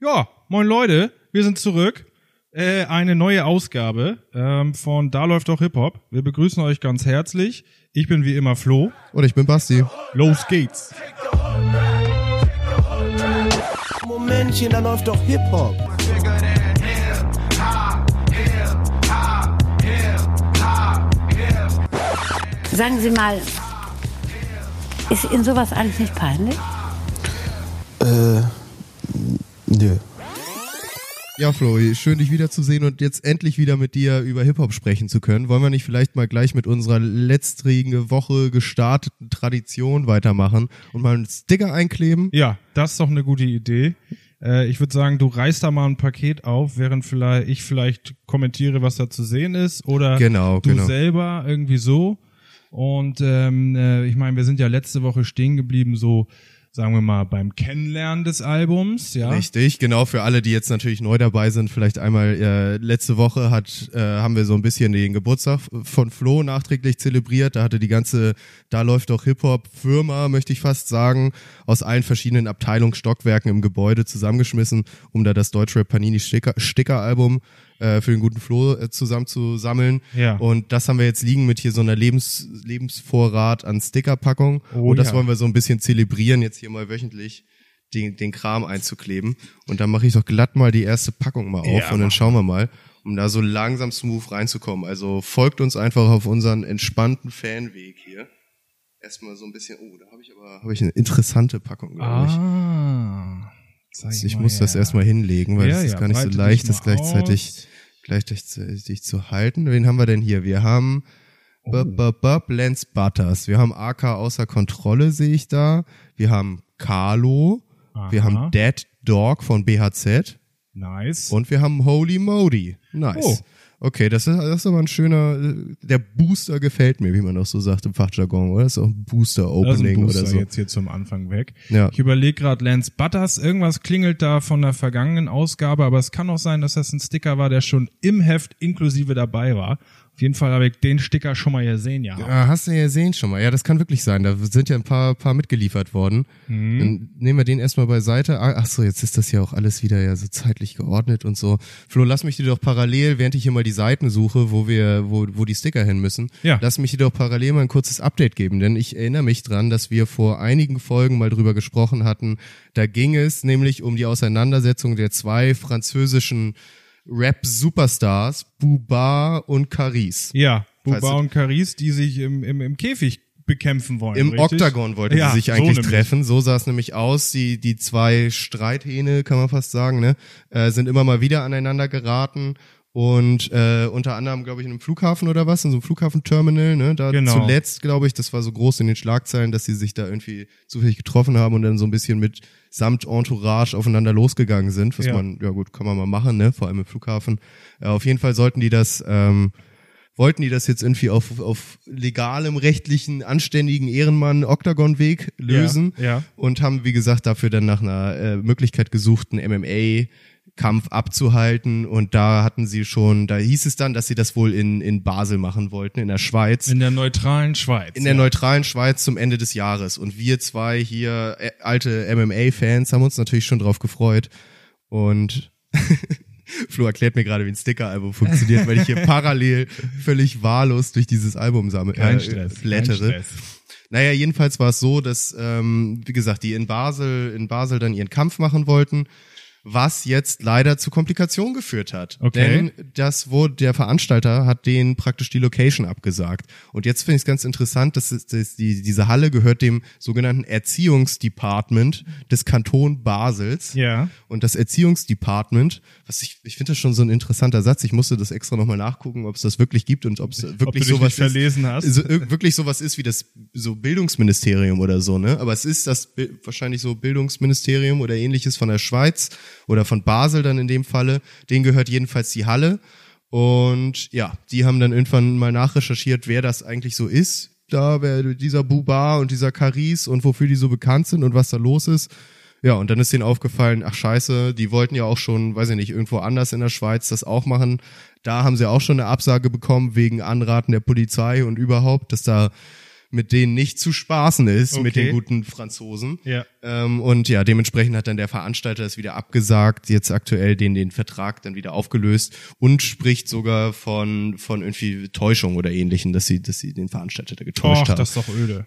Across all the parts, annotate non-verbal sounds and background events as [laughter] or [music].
Ja, moin Leute, wir sind zurück. Äh, eine neue Ausgabe ähm, von Da läuft doch Hip-Hop. Wir begrüßen euch ganz herzlich. Ich bin wie immer Flo. Und ich bin Basti. Los geht's. Momentchen, da läuft doch Hip-Hop. Sagen Sie mal, ist Ihnen sowas eigentlich nicht peinlich? Äh, nö. Ja, Flo, schön dich wiederzusehen und jetzt endlich wieder mit dir über Hip-Hop sprechen zu können. Wollen wir nicht vielleicht mal gleich mit unserer letztrigen Woche gestarteten Tradition weitermachen und mal einen Sticker einkleben? Ja, das ist doch eine gute Idee. Äh, ich würde sagen, du reißt da mal ein Paket auf, während vielleicht ich vielleicht kommentiere, was da zu sehen ist, oder Genau, du genau. selber irgendwie so. Und ähm, äh, ich meine, wir sind ja letzte Woche stehen geblieben, so sagen wir mal beim Kennenlernen des Albums, ja. Richtig, genau für alle, die jetzt natürlich neu dabei sind, vielleicht einmal äh, letzte Woche hat äh, haben wir so ein bisschen den Geburtstag von Flo nachträglich zelebriert. Da hatte die ganze da läuft doch Hip Hop Firma, möchte ich fast sagen, aus allen verschiedenen Abteilungsstockwerken im Gebäude zusammengeschmissen, um da das Deutschrap Panini Sticker Sticker Album äh, für den guten Flo äh, zusammen zu sammeln. Ja. Und das haben wir jetzt liegen mit hier so einer Lebens Lebensvorrat an Stickerpackung. Oh und das ja. wollen wir so ein bisschen zelebrieren, jetzt hier mal wöchentlich den, den Kram einzukleben. Und dann mache ich doch glatt mal die erste Packung mal auf Ja, und dann schauen wir mal, um da so langsam smooth reinzukommen. Also folgt uns einfach auf unseren entspannten Fanweg hier. Erstmal so ein bisschen, oh, da habe ich aber habe ich eine interessante Packung, glaube ich. Ah. Zeig Also ich muss her. das erstmal hinlegen, weil Ja, das ist ja, gar nicht so leicht, das gleichzeitig, aus. gleichzeitig zu halten. Wen haben wir denn hier? Wir haben Oh. Bub, Bub, Bub, Lance Butters. Wir haben AK außer Kontrolle, sehe ich da. Wir haben Carlo. Wir Aha. haben Dead Dog von BHZ. Nice. Und wir haben Holy Modi. Nice. Oh. Okay, das ist, das ist aber ein schöner, der Booster gefällt mir, wie man auch so sagt im Fachjargon, oder? Das ist auch ein Booster-Opening Booster oder so. jetzt hier zum Anfang weg. Ja. Ich überlege gerade Lance Butters, irgendwas klingelt da von der vergangenen Ausgabe, aber es kann auch sein, dass das ein Sticker war, der schon im Heft inklusive dabei war. Auf jeden Fall habe ich den Sticker schon mal gesehen, ja. Ah, hast du ja gesehen schon mal. Ja, das kann wirklich sein. Da sind ja ein paar, paar mitgeliefert worden. Mhm. Dann nehmen wir den erstmal beiseite. Ah, Ach so, jetzt ist das ja auch alles wieder ja so zeitlich geordnet und so. Flo, lass mich dir doch parallel, während ich hier mal die Seiten suche, wo wir, wo, wo die Sticker hin müssen, Ja. lass mich dir doch parallel mal ein kurzes Update geben, denn ich erinnere mich dran, dass wir vor einigen Folgen mal drüber gesprochen hatten. Da ging es nämlich um die Auseinandersetzung der zwei französischen Rap-Superstars, Buba und Caris. Ja, Buba und Caris, die sich im, im, im Käfig bekämpfen wollen. Im richtig? Oktagon wollten Ja, sie sich so eigentlich nämlich. treffen. So sah es nämlich aus. Die, die zwei Streithähne, kann man fast sagen, ne, äh, sind immer mal wieder aneinander geraten. Und äh, unter anderem, glaube ich, in einem Flughafen oder was, in so einem Flughafenterminal, ne? Da Genau. zuletzt, glaube ich, das war so groß in den Schlagzeilen, dass sie sich da irgendwie zufällig getroffen haben und dann so ein bisschen mit samt Entourage aufeinander losgegangen sind, was Ja. man, ja gut, kann man mal machen, ne? Vor allem im Flughafen. Äh, auf jeden Fall sollten die das ähm, wollten die das jetzt irgendwie auf, auf legalem, rechtlichen, anständigen Ehrenmann-Oktagon-Weg lösen Ja, ja. und haben, wie gesagt, dafür dann nach einer äh, Möglichkeit gesucht, einen MMA-Kampf abzuhalten und da hatten sie schon, da hieß es dann, dass sie das wohl in, in Basel machen wollten, in der Schweiz. In der neutralen Schweiz. In der ja. neutralen Schweiz zum Ende des Jahres. Und wir zwei hier, äh, alte MMA-Fans, haben uns natürlich schon drauf gefreut. Und [laughs] Flo erklärt mir gerade, wie ein Sticker-Album funktioniert, weil ich hier [laughs] parallel völlig wahllos durch dieses Album sammle, Kein äh, Stress. Kein blättere. Stress. Naja, jedenfalls war es so, dass, ähm, wie gesagt, die in Basel, in Basel dann ihren Kampf machen wollten, was jetzt leider zu Komplikationen geführt hat. Okay. Denn das wurde, der Veranstalter hat denen praktisch die Location abgesagt. Und jetzt finde ich es ganz interessant, dass, es, dass die, diese Halle gehört dem sogenannten Erziehungsdepartment des Kanton Basels. Ja. Und das Erziehungsdepartment, was ich, ich finde das schon so ein interessanter Satz. Ich musste das extra nochmal nachgucken, ob es das wirklich gibt und ob es Ob wirklich du dich sowas nicht verlesen hast. ist. So, ir- wirklich sowas ist wie das so Bildungsministerium oder so, ne? Aber es ist das wahrscheinlich so Bildungsministerium oder ähnliches von der Schweiz oder von Basel dann in dem Falle. Denen gehört jedenfalls die Halle. Und ja, die haben dann irgendwann mal nachrecherchiert, wer das eigentlich so ist. Da, wer dieser Buba und dieser Caris und wofür die so bekannt sind und was da los ist. Ja, und dann ist denen aufgefallen, ach scheiße, die wollten ja auch schon, weiß ich nicht, irgendwo anders in der Schweiz das auch machen. Da haben sie auch schon eine Absage bekommen wegen Anraten der Polizei und überhaupt, dass da mit denen nicht zu spaßen ist, mit Okay. den guten Franzosen. Ja. Ähm, und ja, dementsprechend hat dann der Veranstalter das wieder abgesagt, jetzt aktuell den, den Vertrag dann wieder aufgelöst und spricht sogar von, von irgendwie Täuschung oder ähnlichem, dass sie, dass sie den Veranstalter da getäuscht Och, haben. das ist doch öde.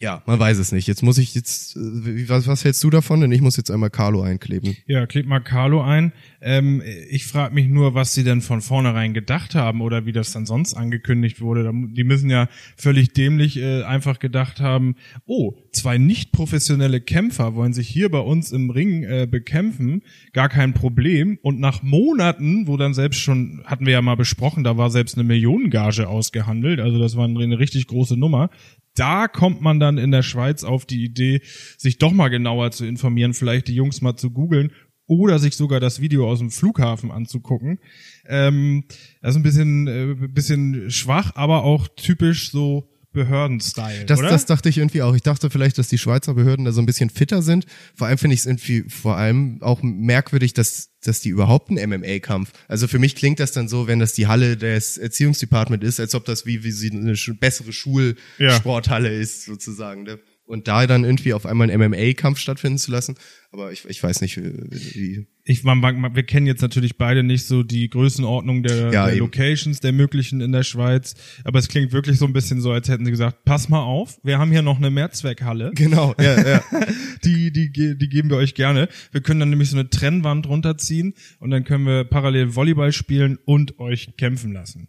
Ja, man weiß es nicht. Jetzt muss ich jetzt, äh, was, was hältst du davon? Denn ich muss jetzt einmal Carlo einkleben. Ja, klebt mal Carlo ein. Ähm, ich frage mich nur, was sie denn von vornherein gedacht haben oder wie das dann sonst angekündigt wurde. Die müssen ja völlig dämlich äh, einfach gedacht haben, oh, zwei nicht professionelle Kämpfer wollen sich hier bei uns im Ring äh, bekämpfen, gar kein Problem. Und nach Monaten, wo dann selbst schon, hatten wir ja mal besprochen, da war selbst eine Millionengage ausgehandelt, also das war eine richtig große Nummer. Da kommt man dann in der Schweiz auf die Idee, sich doch mal genauer zu informieren, vielleicht die Jungs mal zu googeln oder sich sogar das Video aus dem Flughafen anzugucken. Ähm, das ist ein bisschen, äh, bisschen schwach, aber auch typisch so Behörden-Style, Das, oder? das dachte ich irgendwie auch. Ich dachte vielleicht, dass die Schweizer Behörden da so ein bisschen fitter sind. Vor allem finde ich es irgendwie vor allem auch merkwürdig, dass, dass die überhaupt einen MMA-Kampf. Also für mich klingt das dann so, wenn das die Halle des Erziehungsdepartment ist, als ob das wie, wie sie eine bessere Schulsporthalle ist, sozusagen. Ne? Und da dann irgendwie auf einmal einen MMA-Kampf stattfinden zu lassen. Aber ich, ich weiß nicht, wie, ich, man, man, wir kennen jetzt natürlich beide nicht so die Größenordnung der, Ja, der. Locations, der möglichen in der Schweiz. Aber es klingt wirklich so ein bisschen so, als hätten sie gesagt, pass mal auf, wir haben hier noch eine Mehrzweckhalle. [laughs] Genau, ja, ja. [laughs] die, die, die geben wir euch gerne. Wir können dann nämlich so eine Trennwand runterziehen und dann können wir parallel Volleyball spielen und euch kämpfen lassen.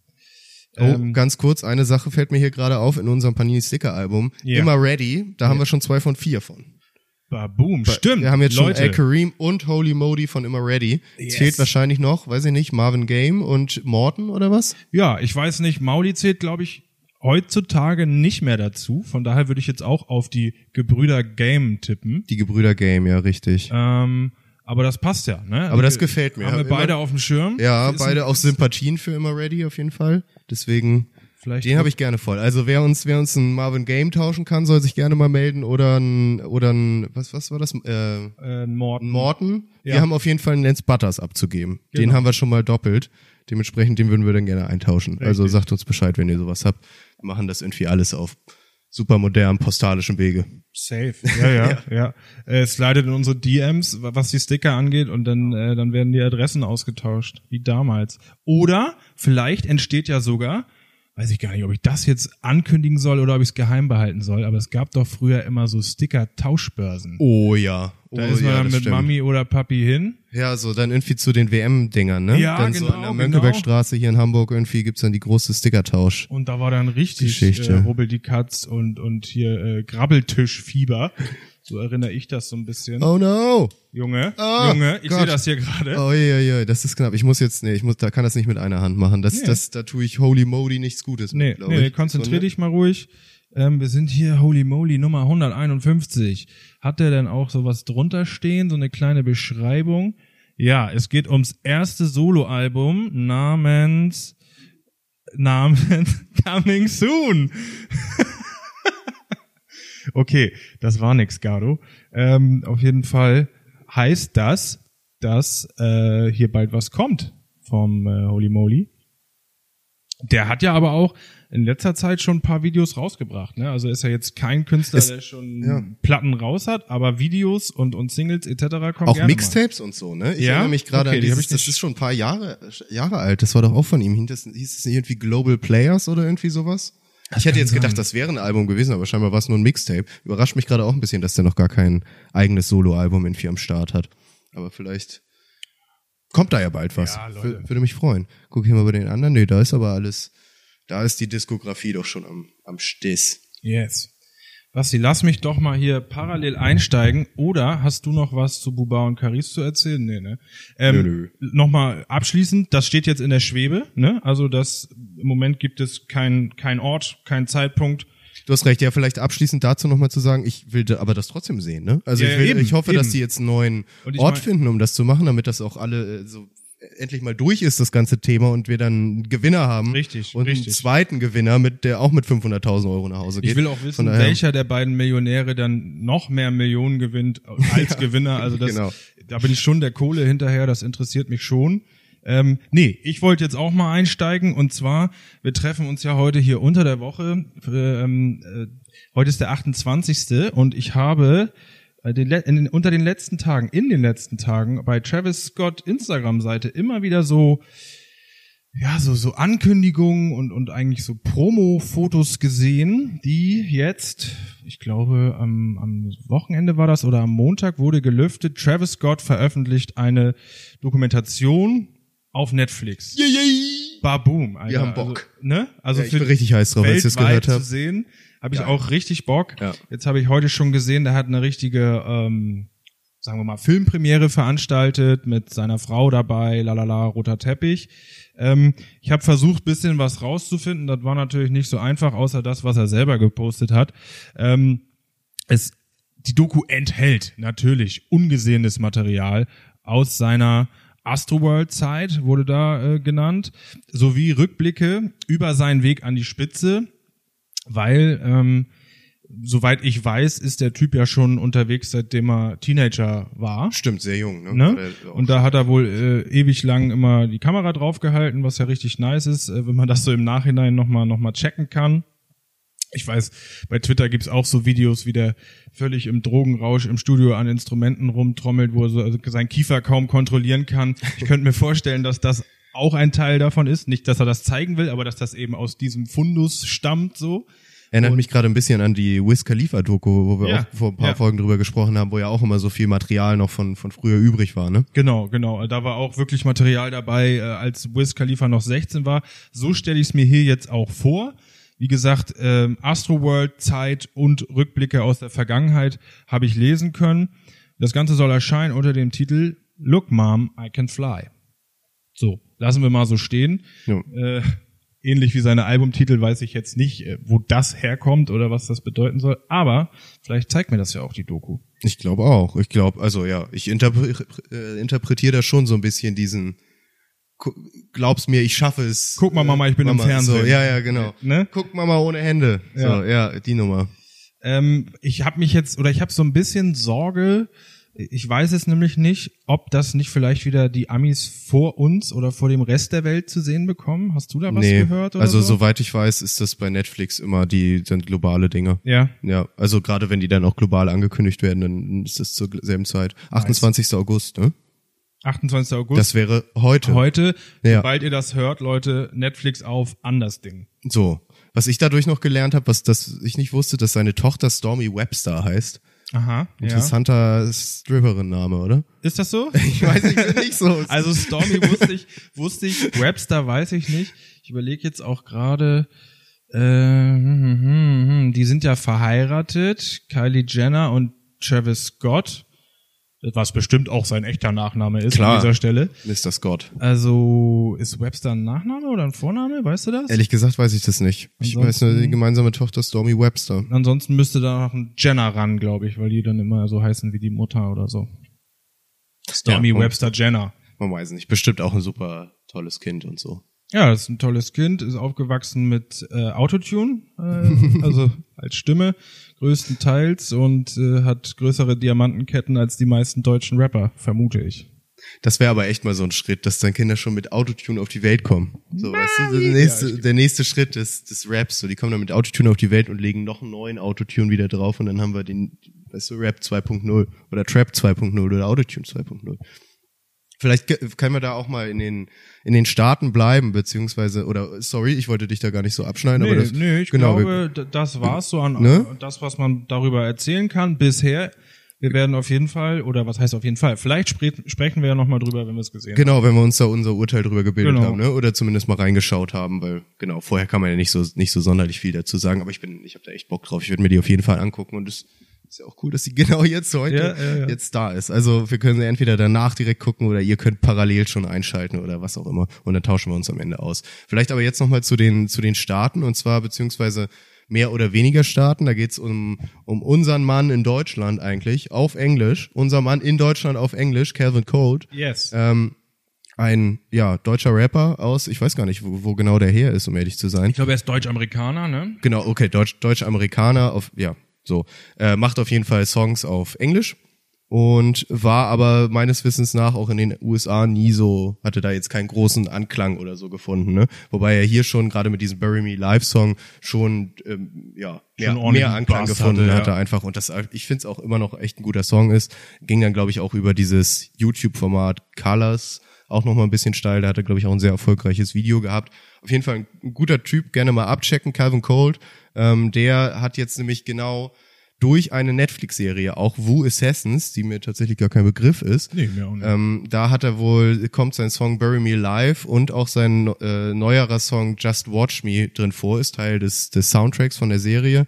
Oh, Ähm, ganz kurz, eine Sache fällt mir hier gerade auf in unserem Panini Sticker Album. Ja. Immer ready, da haben wir schon zwei von vier von. Boom, stimmt. Wir haben jetzt Leute. schon El Kareem und Holy Modi von Immer Ready. Es Yes. fehlt wahrscheinlich noch, weiß ich nicht, Marvin Game und Morton oder was? Ja, ich weiß nicht, Mauli zählt, glaube ich, heutzutage nicht mehr dazu. Von daher würde ich jetzt auch auf die Gebrüder Game tippen. Die Gebrüder Game, ja, richtig. Ähm, aber das passt ja, ne? Aber das Wir- gefällt mir. Haben wir beide auf dem Schirm? Ja, beide auch Sympathien für Immer Ready auf jeden Fall. Deswegen, Vielleicht den habe ich gerne voll. Also wer uns, wer uns einen Marvin Game tauschen kann, soll sich gerne mal melden oder ein, oder ein, was, was war das? Äh, äh, Morten. Morton. Ja. Wir haben auf jeden Fall einen Lance Butters abzugeben. Den Genau. haben wir schon mal doppelt. Dementsprechend, den würden wir dann gerne eintauschen. Also sagt uns Bescheid, wenn ihr sowas habt. Wir machen das irgendwie alles auf super modernen postalischen Wege. Safe. Ja, ja, [laughs] ja. Äh, slidet in unsere DMs, wa- was die Sticker angeht, und dann, äh, dann werden die Adressen ausgetauscht, wie damals. Oder vielleicht entsteht ja sogar, weiß ich gar nicht, ob ich das jetzt ankündigen soll oder ob ich es geheim behalten soll, aber es gab doch früher immer so Sticker-Tauschbörsen. Oh ja. Oh, da ist man ja, dann mit stimmt. Mami oder Papi hin. Ja, so dann irgendwie zu den WM-Dingern, ne? Ja, dann so genau, an der genau. Mönckebergstraße hier in Hamburg irgendwie gibt's dann die große Stickertausch. Und da war dann richtig Geschichte. äh, Rubbel die Katz und, und hier äh, Grabbeltischfieber. So erinnere ich das so ein bisschen. Oh no! Junge, Ah, Junge, ich sehe das hier gerade. Oh ja, ja, das ist knapp. Ich muss jetzt, nee, ich muss, da kann das nicht mit einer Hand machen. Das, Nee. das, da tue ich Holy Modi nichts Gutes. Nee, mit, nee, ich. konzentrier dich mal ruhig. Ähm, wir sind hier, holy moly, Nummer 151. Hat der denn auch sowas drunter stehen, so eine kleine Beschreibung? Ja, es geht ums erste Soloalbum namens, namens [laughs] Coming Soon. Okay, das war nix, Garo. Ähm, auf jeden Fall heißt das, dass äh, hier bald was kommt vom äh, Holy Moly. Der hat ja aber auch in letzter Zeit schon ein paar Videos rausgebracht. Ne? Also ist ja jetzt kein Künstler, Es- der schon ja. Platten raus hat, aber Videos und, und Singles etc. kommen Auch Mixtapes und so, ne? Ich Ja? erinnere mich gerade Okay, an dieses, das ist schon ein paar Jahre, Jahre alt. Das war doch auch von ihm. Hieß das, hieß es irgendwie Global Players oder irgendwie sowas? Ich hätte jetzt gedacht, das wäre ein Album gewesen, aber scheinbar war es nur ein Mixtape. Überrascht mich gerade auch ein bisschen, dass der noch gar kein eigenes Soloalbum irgendwie am Start hat. Aber vielleicht kommt da ja bald was. Ja, Leute. Wür- Würde mich freuen. Guck hier mal bei den anderen. Nee, da ist aber alles, da ist die Diskografie doch schon am, am Stiss. Yes. Basti, lass mich doch mal hier parallel einsteigen. Oder hast du noch was zu Buba und Caris zu erzählen? Nee, ne? Ähm, Nö, nö. Nochmal abschließend, das steht jetzt in der Schwebe, ne? Also das im Moment gibt es kein, kein Ort, kein Zeitpunkt. Du hast recht, ja, vielleicht abschließend dazu nochmal zu sagen, ich will aber das trotzdem sehen, ne? Also Ja, ich, will, eben, ich hoffe, dass eben. die jetzt einen neuen Ort mein- finden, um das zu machen, damit das auch alle äh, so endlich mal durch ist, das ganze Thema, und wir dann einen Gewinner haben. Richtig, Und einen richtig. zweiten Gewinner, mit der auch mit 500.000 Euro nach Hause geht. Ich will auch wissen, welcher der beiden Millionäre dann noch mehr Millionen gewinnt als [laughs] Gewinner. Also das, genau. da bin ich schon der Kohle hinterher, das interessiert mich schon. Ähm, nee, ich wollte jetzt auch mal einsteigen und zwar, wir treffen uns ja heute hier unter der Woche. Ähm, äh, heute ist der 28. und ich habe den, le- in den, unter den letzten Tagen, in den letzten Tagen bei Travis Scott Instagram-Seite immer wieder so ja, so, so Ankündigungen und, und eigentlich so Promo-Fotos gesehen, die jetzt, ich glaube, am, am Wochenende war das oder am Montag wurde gelüftet. Travis Scott veröffentlicht eine Dokumentation auf Netflix. Baboom, Alter. Wir haben Bock. Also, ne? Also Ja, ich bin richtig heiß drauf, als ich das gehört hab. zu sehen, habe ich Geil. auch richtig Bock. Ja. Jetzt habe ich heute schon gesehen, der hat eine richtige, ähm, sagen wir mal, Filmpremiere veranstaltet mit seiner Frau dabei, lalala, roter Teppich. Ähm, ich habe versucht, bisschen was rauszufinden. Das war natürlich nicht so einfach, außer das, was er selber gepostet hat. Ähm, es, die Doku enthält natürlich ungesehenes Material aus seiner Astroworld-Zeit, wurde da äh, genannt, sowie Rückblicke über seinen Weg an die Spitze, weil, ähm, soweit ich weiß, ist der Typ ja schon unterwegs, seitdem er Teenager war. Stimmt, sehr jung, ne? Ne? Und da hat er wohl äh, ewig lang immer die Kamera draufgehalten, was ja richtig nice ist, äh, wenn man das so im Nachhinein nochmal noch mal checken kann. Ich weiß, bei Twitter gibt's auch so Videos, wie der völlig im Drogenrausch im Studio an Instrumenten rumtrommelt, wo er so, also seinen Kiefer kaum kontrollieren kann. Ich könnte mir vorstellen, dass das auch ein Teil davon ist. Nicht, dass er das zeigen will, aber dass das eben aus diesem Fundus stammt, so. Erinnert mich gerade ein bisschen an die Wiz Khalifa Doku, wo wir Ja, auch vor ein paar ja. Folgen drüber gesprochen haben, wo ja auch immer so viel Material noch von, von früher übrig war, ne? Genau, genau. Da war auch wirklich Material dabei, äh, als Wiz Khalifa noch 16 war. So stelle ich es mir hier jetzt auch vor. Wie gesagt, ähm, Astroworld, Zeit und Rückblicke aus der Vergangenheit habe ich lesen können. Das Ganze soll erscheinen unter dem Titel Look Mom, I Can Fly. So, lassen wir mal so stehen. Ja. Äh, ähnlich wie seine Albumtitel weiß ich jetzt nicht, äh, wo das herkommt oder was das bedeuten soll. Aber vielleicht zeigt mir das ja auch die Doku. Ich glaube auch. Ich glaube, also ja, ich interpre äh, interpretiere da schon so ein bisschen diesen Glaub's mir, ich schaffe es. Guck mal, Mama, ich bin im Mama, Fernsehen. So, ja, ja, genau. Ne? Guck Mama ohne Hände. So, Ja. ja, die Nummer. Ähm, ich habe mich jetzt oder ich habe so ein bisschen Sorge. Ich weiß es nämlich nicht, ob das nicht vielleicht wieder die Amis vor uns oder vor dem Rest der Welt zu sehen bekommen. Hast du da was nee, gehört oder also so? soweit ich weiß, ist das bei Netflix immer die sind globale Dinge. Ja, Ja, also gerade wenn die dann auch global angekündigt werden, dann ist das zur selben Zeit. 28. August, ne? 28. August. Das wäre heute. heute, Ja. sobald ihr das hört, Leute, Netflix auf anders Ding. So. Was ich dadurch noch gelernt habe, was das ich nicht wusste, dass seine Tochter Stormy Webster heißt. Aha. Ja. Interessanter Stripperin-Name, oder? Ist das so? [laughs] Ich weiß nicht, nicht so. [laughs] Also Stormy wusste ich, wusste ich, Webster weiß ich nicht. Ich überlege jetzt auch gerade, äh, hm, hm, hm, hm, die sind ja verheiratet, Kylie Jenner und Travis Scott, was bestimmt auch sein echter Nachname ist Klar. an dieser Stelle. Mr. Scott. Also ist Webster ein Nachname oder ein Vorname, weißt du das? Ehrlich gesagt weiß ich das nicht. Ich weiß nur die gemeinsame Tochter Stormy Webster. Ansonsten müsste da noch ein Jenner ran, glaube ich, weil die dann immer so heißen wie die Mutter oder so. Stormy Ja, Webster Jenner. Man weiß nicht. Bestimmt auch ein super tolles Kind und so. Ja, das ist ein tolles Kind, ist aufgewachsen mit äh, Autotune, äh, [laughs] also als Stimme größtenteils und äh, hat größere Diamantenketten als die meisten deutschen Rapper, vermute ich. Das wäre aber echt mal so ein Schritt, dass dann Kinder schon mit Autotune auf die Welt kommen. So, weißt du, der nächste, der nächste Schritt des, des Raps. So, die kommen dann mit Autotune auf die Welt und legen noch einen neuen Autotune wieder drauf und dann haben wir den, weißt du, Rap 2.0 oder Trap 2.0 oder Autotune 2.0. Vielleicht können wir da auch mal in den, in den Staaten bleiben, beziehungsweise, oder, sorry, ich wollte dich da gar nicht so abschneiden, aber das, nee, ich genau, wir- glaube, d- das war's so an Ne? das, was man darüber erzählen kann bisher. Wir werden auf jeden Fall, oder was heißt auf jeden Fall, vielleicht spre sprechen wir ja nochmal drüber, wenn wir es gesehen haben. Genau, wenn wir uns da unser Urteil drüber gebildet Genau. haben, ne? Oder zumindest mal reingeschaut haben, weil genau, vorher kann man ja nicht so nicht so sonderlich viel dazu sagen, aber ich bin ich habe da echt Bock drauf. Ich würde mir die auf jeden Fall angucken und es ist ja auch cool, dass sie [laughs] genau jetzt heute Ja, ja, jetzt da ist. Also, wir können sie entweder danach direkt gucken oder ihr könnt parallel schon einschalten oder was auch immer und dann tauschen wir uns am Ende aus. Vielleicht aber jetzt noch mal zu den zu den Staaten und zwar beziehungsweise mehr oder weniger Staaten. Da geht's um, um unseren Mann in Deutschland eigentlich, auf Englisch. Unser Mann in Deutschland auf Englisch, Calvin Code Yes. ähm, ein ja deutscher Rapper aus, ich weiß gar nicht, wo, wo genau der her ist, um ehrlich zu sein. ich glaube, er ist Deutsch-Amerikaner, ne? Genau, okay, Deutsch, Deutsch-Amerikaner auf, ja, so, äh, macht auf jeden Fall Songs auf Englisch und war aber meines Wissens nach auch in den USA nie so, hatte da jetzt keinen großen Anklang oder so gefunden, ne? Wobei er hier schon gerade mit diesem Bury Me Live Song schon ähm, ja mehr, Schon mehr Anklang Bass gefunden hatte, ja. hatte einfach und das ich finde es auch immer noch echt ein guter Song ist. Ging dann glaube ich auch über dieses YouTube Format Colors auch noch mal ein bisschen steil, da hat er glaube ich auch ein sehr erfolgreiches Video gehabt. Auf jeden Fall ein guter Typ, gerne mal abchecken, Calvin Cold. Ähm, der hat jetzt nämlich genau durch eine Netflix-Serie, auch Wu Assassins, die mir tatsächlich gar kein Begriff ist. Nee, mir auch nicht. Ähm, da hat er wohl, kommt sein Song Bury Me Alive und auch sein äh, neuerer Song Just Watch Me drin vor, ist Teil des, des Soundtracks von der Serie.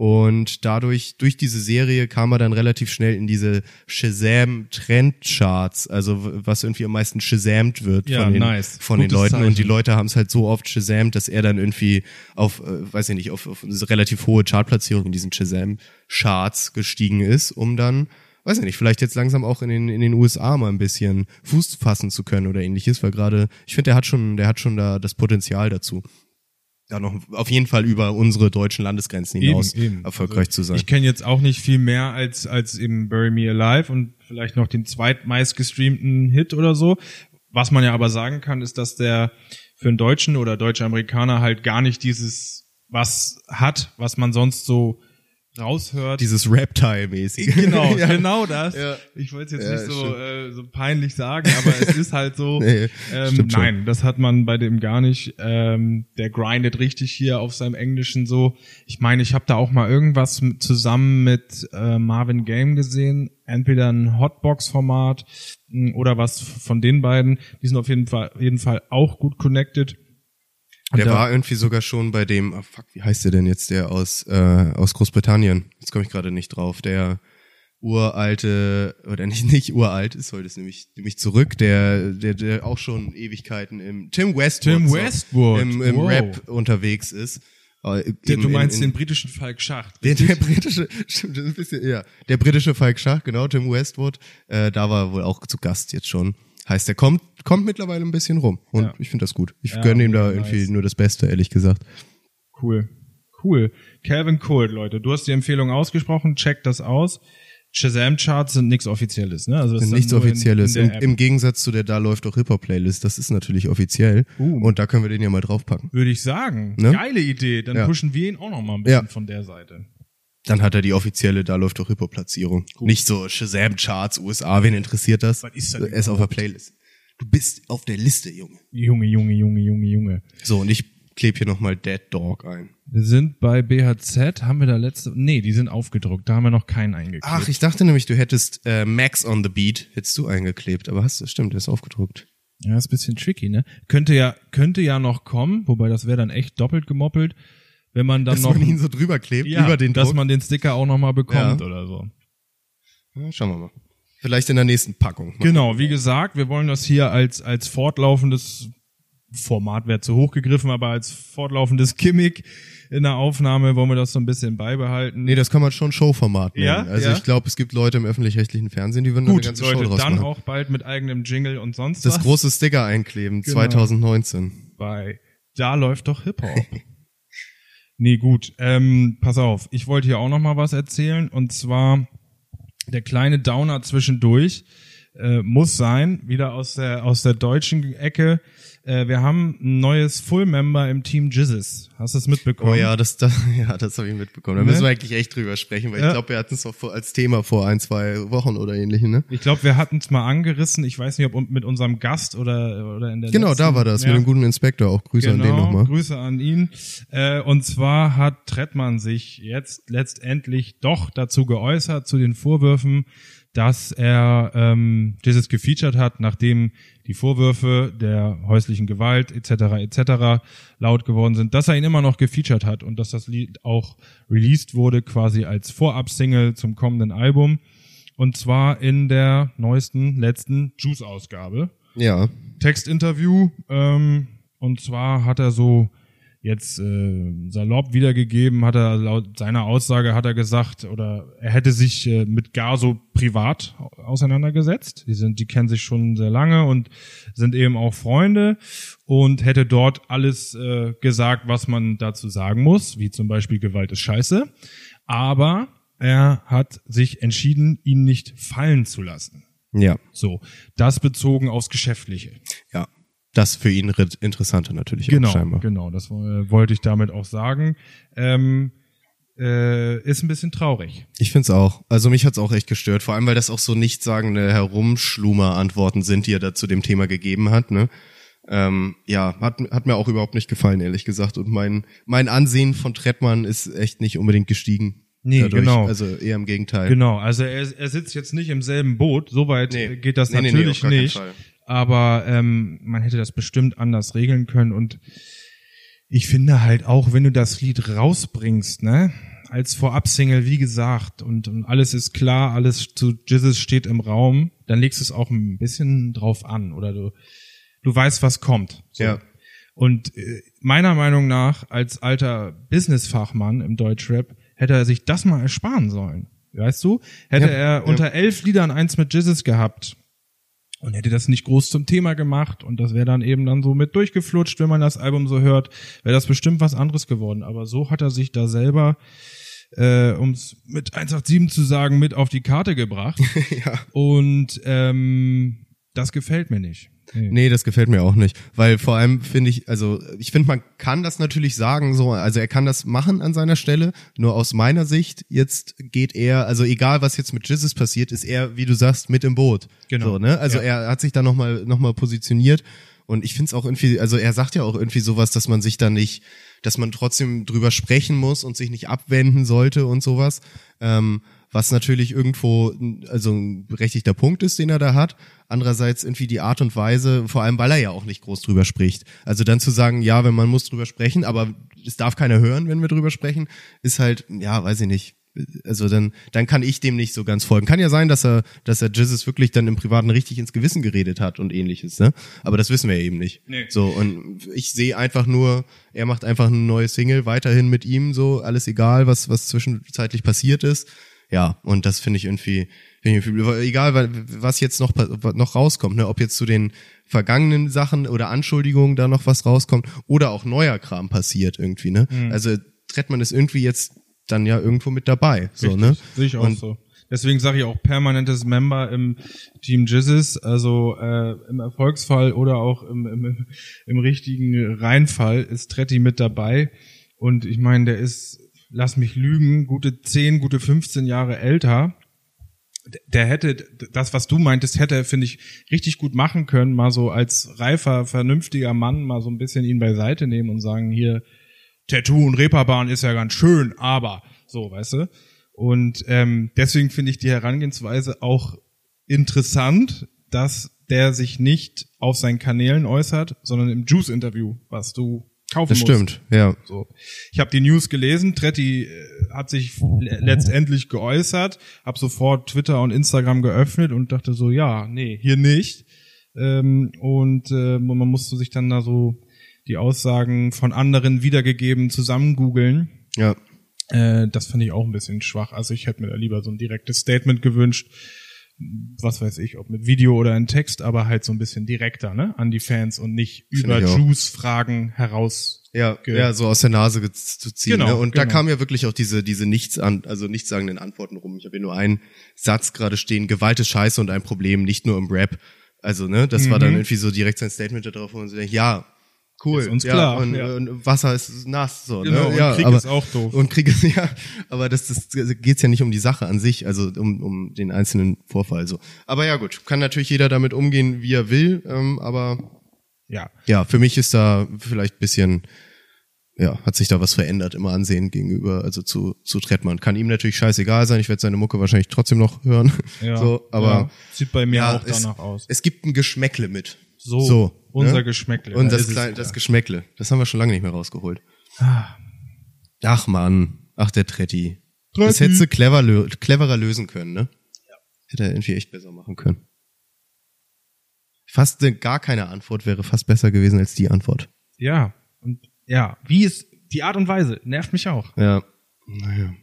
Und dadurch, durch diese Serie kam er dann relativ schnell in diese Shazam-Trendcharts, also was irgendwie am meisten shazamt wird Ja, von den, nice. von den Leuten. Und die Zeichen. Leute haben es halt so oft shazamt, dass er dann irgendwie auf, äh, weiß ich nicht, auf, auf eine relativ hohe Chartplatzierung in diesen Shazam-Charts gestiegen ist, um dann, weiß ich nicht, vielleicht jetzt langsam auch in den, in den USA mal ein bisschen Fuß fassen zu können oder ähnliches, weil gerade, ich finde, der hat schon, der hat schon da das Potenzial dazu. Da noch auf jeden Fall über unsere deutschen Landesgrenzen hinaus erfolgreich Also zu sein. Ich kenne jetzt auch nicht viel mehr als, als eben Bury Me Alive und vielleicht noch den zweitmeist gestreamten Hit oder so. Was man ja aber sagen kann, ist, dass der für einen Deutschen oder deutsche Amerikaner halt gar nicht dieses was hat, was man sonst so raushört. Dieses Reptile-mäßige. genau, [laughs] ja. genau das. Ja. Ich wollte es jetzt Ja, nicht so, äh, so peinlich sagen, aber es ist halt so. [laughs] Nee, ähm, stimmt schon. nein, das hat man bei dem gar nicht. Ähm, der grindet richtig hier auf seinem Englischen so. Ich meine, ich habe da auch mal irgendwas mit, zusammen mit äh, Marvin Game gesehen. Entweder ein Hotbox-Format oder was von den beiden. Die sind auf jeden Fall, jeden Fall auch gut connected. Der da- war irgendwie sogar schon bei dem, oh fuck, wie heißt der denn jetzt, der aus, äh, aus Großbritannien? Jetzt komme ich gerade nicht drauf. Der uralte, oder nicht, [laughs] nicht uralt ist heute, ist nämlich, nämlich zurück, der, der, der auch schon Ewigkeiten im, Tim Westwood. Tim Westwood, Im, im wow. Rap unterwegs ist. Äh, Der, du meinst in, in, den britischen Falk Schacht. Der, der britische, [laughs] stimmt, das ist ein bisschen, ja, der britische Falk Schach, genau, Tim Westwood, äh, da war er wohl auch zu Gast jetzt schon. Heißt, der kommt, kommt mittlerweile ein bisschen rum. Und Ja. ich finde das gut. Ich Ja, gönne ihm da irgendwie nice. nur das Beste, ehrlich gesagt. Cool. Cool. Calvin Cold, Leute. Du hast die Empfehlung ausgesprochen. Checkt das aus. Shazam-Charts sind nichts Offizielles, ne? Also das dann Nichts nur in- Offizielles. In, Im. Im Gegensatz zu der Da läuft doch Hip-Hop-Playlist. Das ist natürlich offiziell. Uh. Und da können wir den ja mal draufpacken. Würde ich sagen. Ne? Geile Idee. Dann Ja. pushen wir ihn auch noch mal ein bisschen Ja. von der Seite. Dann hat er die offizielle Da läuft doch Hip-Hop-Platzierung. Nicht so Shazam-Charts, USA, wen interessiert das? Was ist das Er ist auf der Playlist. Du bist auf der Liste, Junge. Junge, Junge, Junge, Junge, Junge. So, und ich klebe hier nochmal Dead Dog ein. Wir sind bei BHZ. Haben wir da letzte? Nee, die sind aufgedruckt. Da haben wir noch keinen eingeklebt. Ach, ich dachte nämlich, du hättest äh, Max on the Beat, hättest du eingeklebt, aber hast du, stimmt, der ist aufgedruckt. Ja, ist ein bisschen tricky, ne? Könnte ja, könnte ja noch kommen, wobei das wäre dann echt doppelt gemoppelt, wenn man dann Dass noch man ihn so drüber klebt, ja, über den dass Druck. man den Sticker auch noch mal bekommt Ja. oder so. Ja, schauen wir mal. Vielleicht in der nächsten Packung. Genau, wie gesagt, wir wollen das hier als, als fortlaufendes Format wäre zu hoch gegriffen, aber als fortlaufendes Gimmick in der Aufnahme wollen wir das so ein bisschen beibehalten. Nee, das kann man schon Showformat nennen. Ja, also ja. ich glaube, es gibt Leute im öffentlich-rechtlichen Fernsehen, die würden da eine Gut, ganze Leute, Show draus dann machen. auch bald mit eigenem Jingle und sonst das was große Sticker einkleben, Genau. 2019. bei Da läuft doch Hip-Hop. [laughs] nee, gut, ähm, pass auf, ich wollte hier auch noch mal was erzählen. Und zwar der kleine Downer zwischendurch äh, muss sein, wieder aus der aus der deutschen Ecke. Äh, wir haben ein neues Full-Member im Team Jizzes. Hast du es mitbekommen? Oh ja, das, das, [laughs] ja, das habe ich mitbekommen. Da Ne? müssen wir eigentlich echt drüber sprechen, weil Ja. ich glaube, wir hatten es vor, als Thema vor ein, zwei Wochen oder ähnlichem, ne? Ich glaube, wir hatten es mal angerissen. Ich weiß nicht, ob mit unserem Gast oder oder in der Genau, letzten, da war das, Ja. mit dem guten Inspektor. Auch Grüße an den nochmal. Grüße an ihn. Äh, und zwar hat Trettmann sich jetzt letztendlich doch dazu geäußert, zu den Vorwürfen, dass er ähm, dieses gefeatured hat, nachdem die Vorwürfe der häuslichen Gewalt etc. etc. laut geworden sind, dass er ihn immer noch gefeatured hat und dass das Lied auch released wurde, quasi als Vorab-Single zum kommenden Album. Und zwar in der neuesten, letzten Juice-Ausgabe. Ja. Textinterview. Ähm, und zwar hat er so jetzt äh, salopp wiedergegeben, hat er laut seiner Aussage hat er gesagt, oder er hätte sich äh, mit Gaso privat au- auseinandergesetzt. Die sind, die kennen sich schon sehr lange und sind eben auch Freunde und hätte dort alles äh, gesagt, was man dazu sagen muss, wie zum Beispiel Gewalt ist scheiße. Aber er hat sich entschieden, ihn nicht fallen zu lassen. Ja, So, das bezogen aufs Geschäftliche. ja. Das für ihn re- Interessante natürlich Genau, auch scheinbar. genau, das äh, wollte ich damit auch sagen. Ähm, äh, ist ein bisschen traurig. Ich find's auch. Also mich hat's auch echt gestört, vor allem weil das auch so nichtssagende Herumschlumer-Antworten sind, die er da zu dem Thema gegeben hat. Ne? Ähm, ja, hat, hat mir auch überhaupt nicht gefallen, ehrlich gesagt. Und mein mein Ansehen von Trettmann ist echt nicht unbedingt gestiegen. Nee, genau. Also eher im Gegenteil. Genau, also er, er sitzt jetzt nicht im selben Boot, soweit Nee. geht das Nee, nee, nee, natürlich keinen nicht. Aber ähm, man hätte das bestimmt anders regeln können und ich finde halt auch, wenn du das Lied rausbringst, ne, als Vorab-Single, wie gesagt, und, und alles ist klar, alles zu Jizzes steht im Raum, dann legst du es auch ein bisschen drauf an oder du, du weißt, was kommt. So. Ja. Und äh, meiner Meinung nach, als alter Businessfachmann im Deutschrap, hätte er sich das mal ersparen sollen. Weißt du? Hätte Ja, er ja. unter elf Liedern eins mit Jizzes gehabt und hätte das nicht groß zum Thema gemacht und das wäre dann eben dann so mit durchgeflutscht, wenn man das Album so hört, wäre das bestimmt was anderes geworden. Aber so hat er sich da selber, äh, um es mit 187 zu sagen, mit auf die Karte gebracht. [laughs] ja. Und ähm, das gefällt mir nicht. Nee, das gefällt mir auch nicht, weil vor allem finde ich, also ich finde, man kann das natürlich sagen, so, also er kann das machen an seiner Stelle, nur aus meiner Sicht, jetzt geht er, also egal was jetzt mit Jizzes passiert, ist er, wie du sagst, mit im Boot. Genau. So, ne? Also Ja. er hat sich da nochmal noch mal positioniert und ich finde es auch irgendwie, also er sagt ja auch irgendwie sowas, dass man sich da nicht, dass man trotzdem drüber sprechen muss und sich nicht abwenden sollte und sowas. Ähm, was natürlich irgendwo also ein berechtigter Punkt ist, den er da hat. Andererseits irgendwie die Art und Weise, vor allem weil er ja auch nicht groß drüber spricht. Also dann zu sagen, ja, wenn man muss drüber sprechen, aber es darf keiner hören, wenn wir drüber sprechen, ist halt, ja, weiß ich nicht. Also dann, dann kann ich dem nicht so ganz folgen. Kann ja sein, dass er, dass er Jizzes wirklich dann im Privaten richtig ins Gewissen geredet hat und ähnliches, ne? Aber das wissen wir eben nicht. Nee. So, und ich sehe einfach nur, er macht einfach eine neue Single weiterhin mit ihm, so, alles egal, was, was zwischenzeitlich passiert ist. Ja, und das finde ich irgendwie, finde ich irgendwie, egal, wa- was jetzt noch, noch rauskommt, ne, ob jetzt zu den vergangenen Sachen oder Anschuldigungen da noch was rauskommt oder auch neuer Kram passiert irgendwie, ne? Mhm. Also Trettmann ist irgendwie jetzt dann ja irgendwo mit dabei, so, ne? Sehe ich auch Und so. Deswegen sage ich auch permanentes Member im Team Jizzes, also äh, im Erfolgsfall oder auch im, im, im richtigen Reinfall ist Tretti mit dabei. Und ich meine, der ist, lass mich lügen, gute 10, gute 15 Jahre älter. Der hätte, das, was du meintest, hätte er, finde ich, richtig gut machen können, mal so als reifer, vernünftiger Mann mal so ein bisschen ihn beiseite nehmen und sagen, hier, Tattoo und Reeperbahn ist ja ganz schön, aber so, weißt du? Und ähm, deswegen finde ich die Herangehensweise auch interessant, dass der sich nicht auf seinen Kanälen äußert, sondern im Juice-Interview, was du kaufen das stimmt, ja. So. Ich habe die News gelesen, Tretti äh, hat sich le- letztendlich geäußert, habe sofort Twitter und Instagram geöffnet und dachte so, ja, nee, hier nicht. Ähm, und äh, man musste sich dann da so die Aussagen von anderen wiedergegeben zusammen googeln. Ja. Äh, das fand ich auch ein bisschen schwach. Also ich hätte mir da lieber so ein direktes Statement gewünscht. Was weiß ich, ob mit Video oder in Text, aber halt so ein bisschen direkter, ne, an die Fans und nicht über. Juice-Fragen heraus. Ja, ja, so aus der Nase zu ziehen. Genau, ne? Und da genau. kamen ja wirklich auch diese, diese nichts an, also nichtssagenden Antworten rum. Ich habe hier nur einen Satz gerade stehen, Gewalt ist scheiße und ein Problem, nicht nur im Rap. Also, ne, das war dann irgendwie so direkt sein Statement da drauf, wo man so denkt, ja, cool. Ist uns ja, klar, Und, ja. und Wasser ist nass, so, Genau, ne? und ja, Krieg aber, ist auch doof. Und Krieg ist, [laughs] ja, aber das, das geht's ja nicht um die Sache an sich, also um, um den einzelnen Vorfall, so. Aber ja, gut, kann natürlich jeder damit umgehen, wie er will, ähm, aber Ja. ja, für mich ist da vielleicht bisschen, ja, hat sich da was verändert im Ansehen gegenüber, also zu, zu Trettmann. Kann ihm natürlich scheißegal sein, ich werde seine Mucke wahrscheinlich trotzdem noch hören. ja so, aber ja. sieht bei mir ja, auch es, danach aus. Es gibt ein Geschmäckle mit. So, so unser ne? Geschmäckle. Und da das, kleine, das Geschmäckle, das haben wir schon lange nicht mehr rausgeholt. Ach man, ach der Tretti. Tretti. Das hättest du clever, lö cleverer lösen können, ne? Ja. Hätte er irgendwie echt besser machen können. Fast eine, gar keine Antwort wäre fast besser gewesen als die Antwort. Ja, und ja, wie ist die Art und Weise nervt mich auch. Ja. Naja.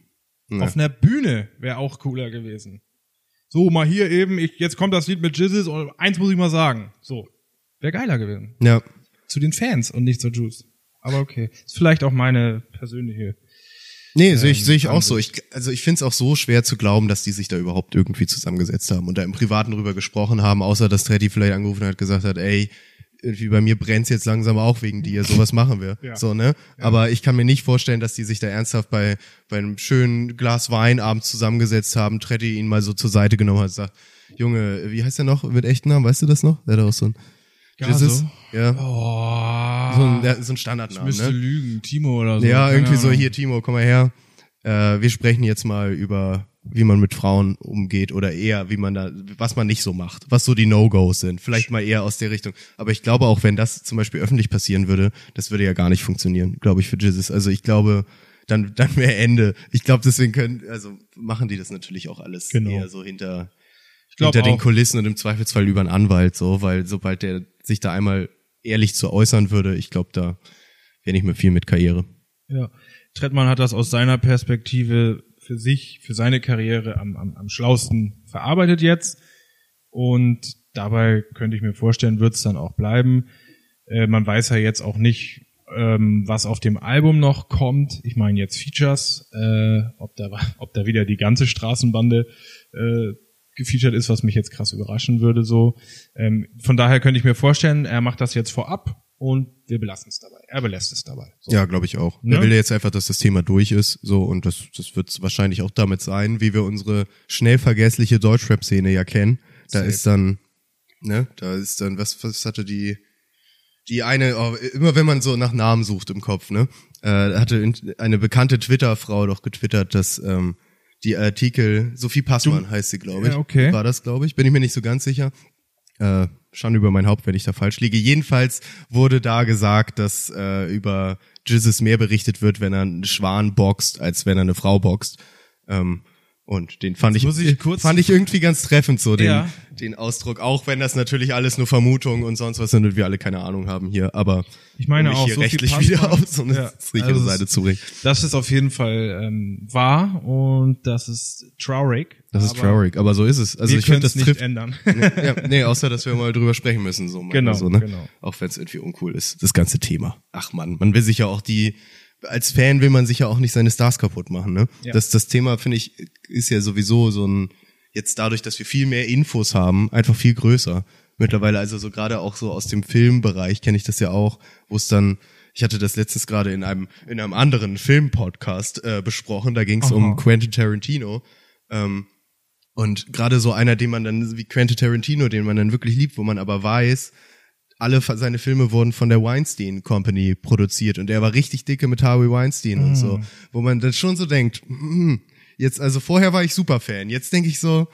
Ja. Auf einer Bühne wäre auch cooler gewesen. So, mal hier eben, ich, jetzt kommt das Lied mit Jizzes und eins muss ich mal sagen. So. Wäre geiler gewesen. Ja. Zu den Fans und nicht zur Juice. Aber okay. Ist vielleicht auch meine persönliche Nee, sehe ich, ähm, sehe ich auch so. Ich, also ich finde es auch so schwer zu glauben, dass die sich da überhaupt irgendwie zusammengesetzt haben und da im Privaten drüber gesprochen haben, außer dass Tretti vielleicht angerufen hat, gesagt hat, ey, irgendwie bei mir brennt's jetzt langsam auch wegen dir, sowas machen wir. [laughs] Ja. So, ne? Aber ich kann mir nicht vorstellen, dass die sich da ernsthaft bei, bei einem schönen Glas Wein abends zusammengesetzt haben, Tretti ihn mal so zur Seite genommen hat und sagt, Junge, wie heißt der noch mit echten Namen? Weißt du das noch? Der hat auch so ein Jesus? Ja. Oh, So ein, so ein ich Standardnamen, müsste ne? lügen. Timo oder so. Ja, irgendwie so, hier, Timo, komm mal her. Äh, wir sprechen jetzt mal über, wie man mit Frauen umgeht oder eher, wie man da, was man nicht so macht, was so die No-Gos sind. Vielleicht mal eher aus der Richtung. Aber ich glaube auch, wenn das zum Beispiel öffentlich passieren würde, das würde ja gar nicht funktionieren, glaube ich, für Jesus. Also ich glaube, dann, dann wäre Ende. Ich glaube, deswegen können, also machen die das natürlich auch alles Genau. eher so hinter, Ich hinter den auch. Kulissen und im Zweifelsfall über einen Anwalt, so, weil sobald der sich da einmal ehrlich zu äußern würde, ich glaube, da wäre nicht mehr viel mit Karriere. Ja. Trettmann hat das aus seiner Perspektive für sich, für seine Karriere am, am, am schlausten verarbeitet jetzt. Und dabei könnte ich mir vorstellen, wird es dann auch bleiben. Äh, man weiß ja jetzt auch nicht, ähm, was auf dem Album noch kommt. Ich meine jetzt Features, äh, ob, da, ob da wieder die ganze Straßenbande äh, gefeatured ist, was mich jetzt krass überraschen würde. So, ähm, von daher könnte ich mir vorstellen, er macht das jetzt vorab und wir belassen es dabei. Er belässt es dabei. So. Ja, glaube ich auch. Ne? Er will jetzt einfach, dass das Thema durch ist, so und das, das wird wahrscheinlich auch damit sein, wie wir unsere schnell vergessliche Deutschrap-Szene ja kennen. Da Safe. ist dann, ne, da ist dann, was, was hatte die, die eine, oh, immer wenn man so nach Namen sucht im Kopf, ne, äh, hatte in- eine bekannte Twitter-Frau doch getwittert, dass ähm, die Artikel, Sophie Passmann heißt sie, glaube ich. Ja, okay. War das, glaube ich. Bin ich mir nicht so ganz sicher. Äh, Schande über mein Haupt, wenn ich da falsch liege. Jedenfalls wurde da gesagt, dass äh, über Jesus mehr berichtet wird, wenn er einen Schwan boxt, als wenn er eine Frau boxt. Ähm, und den fand ich, muss ich kurz- fand ich irgendwie ganz treffend, so den, Ja. den Ausdruck. Auch wenn das natürlich alles nur Vermutung und sonst was sind und wir alle keine Ahnung haben hier. Aber Ich meine um mich auch, hier Sophie rechtlich wieder auf so eine Ja, sichere also Seite zu bringen. Das ist auf jeden Fall ähm, wahr und das ist traurig. Das ist traurig, aber so ist es. Also wir ich finde, das es nicht trifft. ändern. [laughs] ja, nee, außer dass wir mal drüber sprechen müssen, so, Genau, so ne? genau. Auch wenn es irgendwie uncool ist, das ganze Thema. Ach man, man will sich ja auch die, als Fan will man sich ja auch nicht seine Stars kaputt machen, ne? Ja. Das, das Thema finde ich ist ja sowieso so ein jetzt dadurch, dass wir viel mehr Infos haben, einfach viel größer. Mittlerweile also so gerade auch so aus dem Filmbereich kenne ich das ja auch, wo es dann ich hatte das letztens gerade in einem in einem anderen Filmpodcast äh, besprochen. Da ging es um Quentin Tarantino. Ähm, und gerade so einer, den man dann, wie Quentin Tarantino, den man dann wirklich liebt, wo man aber weiß, alle seine Filme wurden von der Weinstein Company produziert und er war richtig dicke mit Harvey Weinstein und so, wo man dann schon so denkt, hm, jetzt, also vorher war ich super Fan, jetzt denke ich so,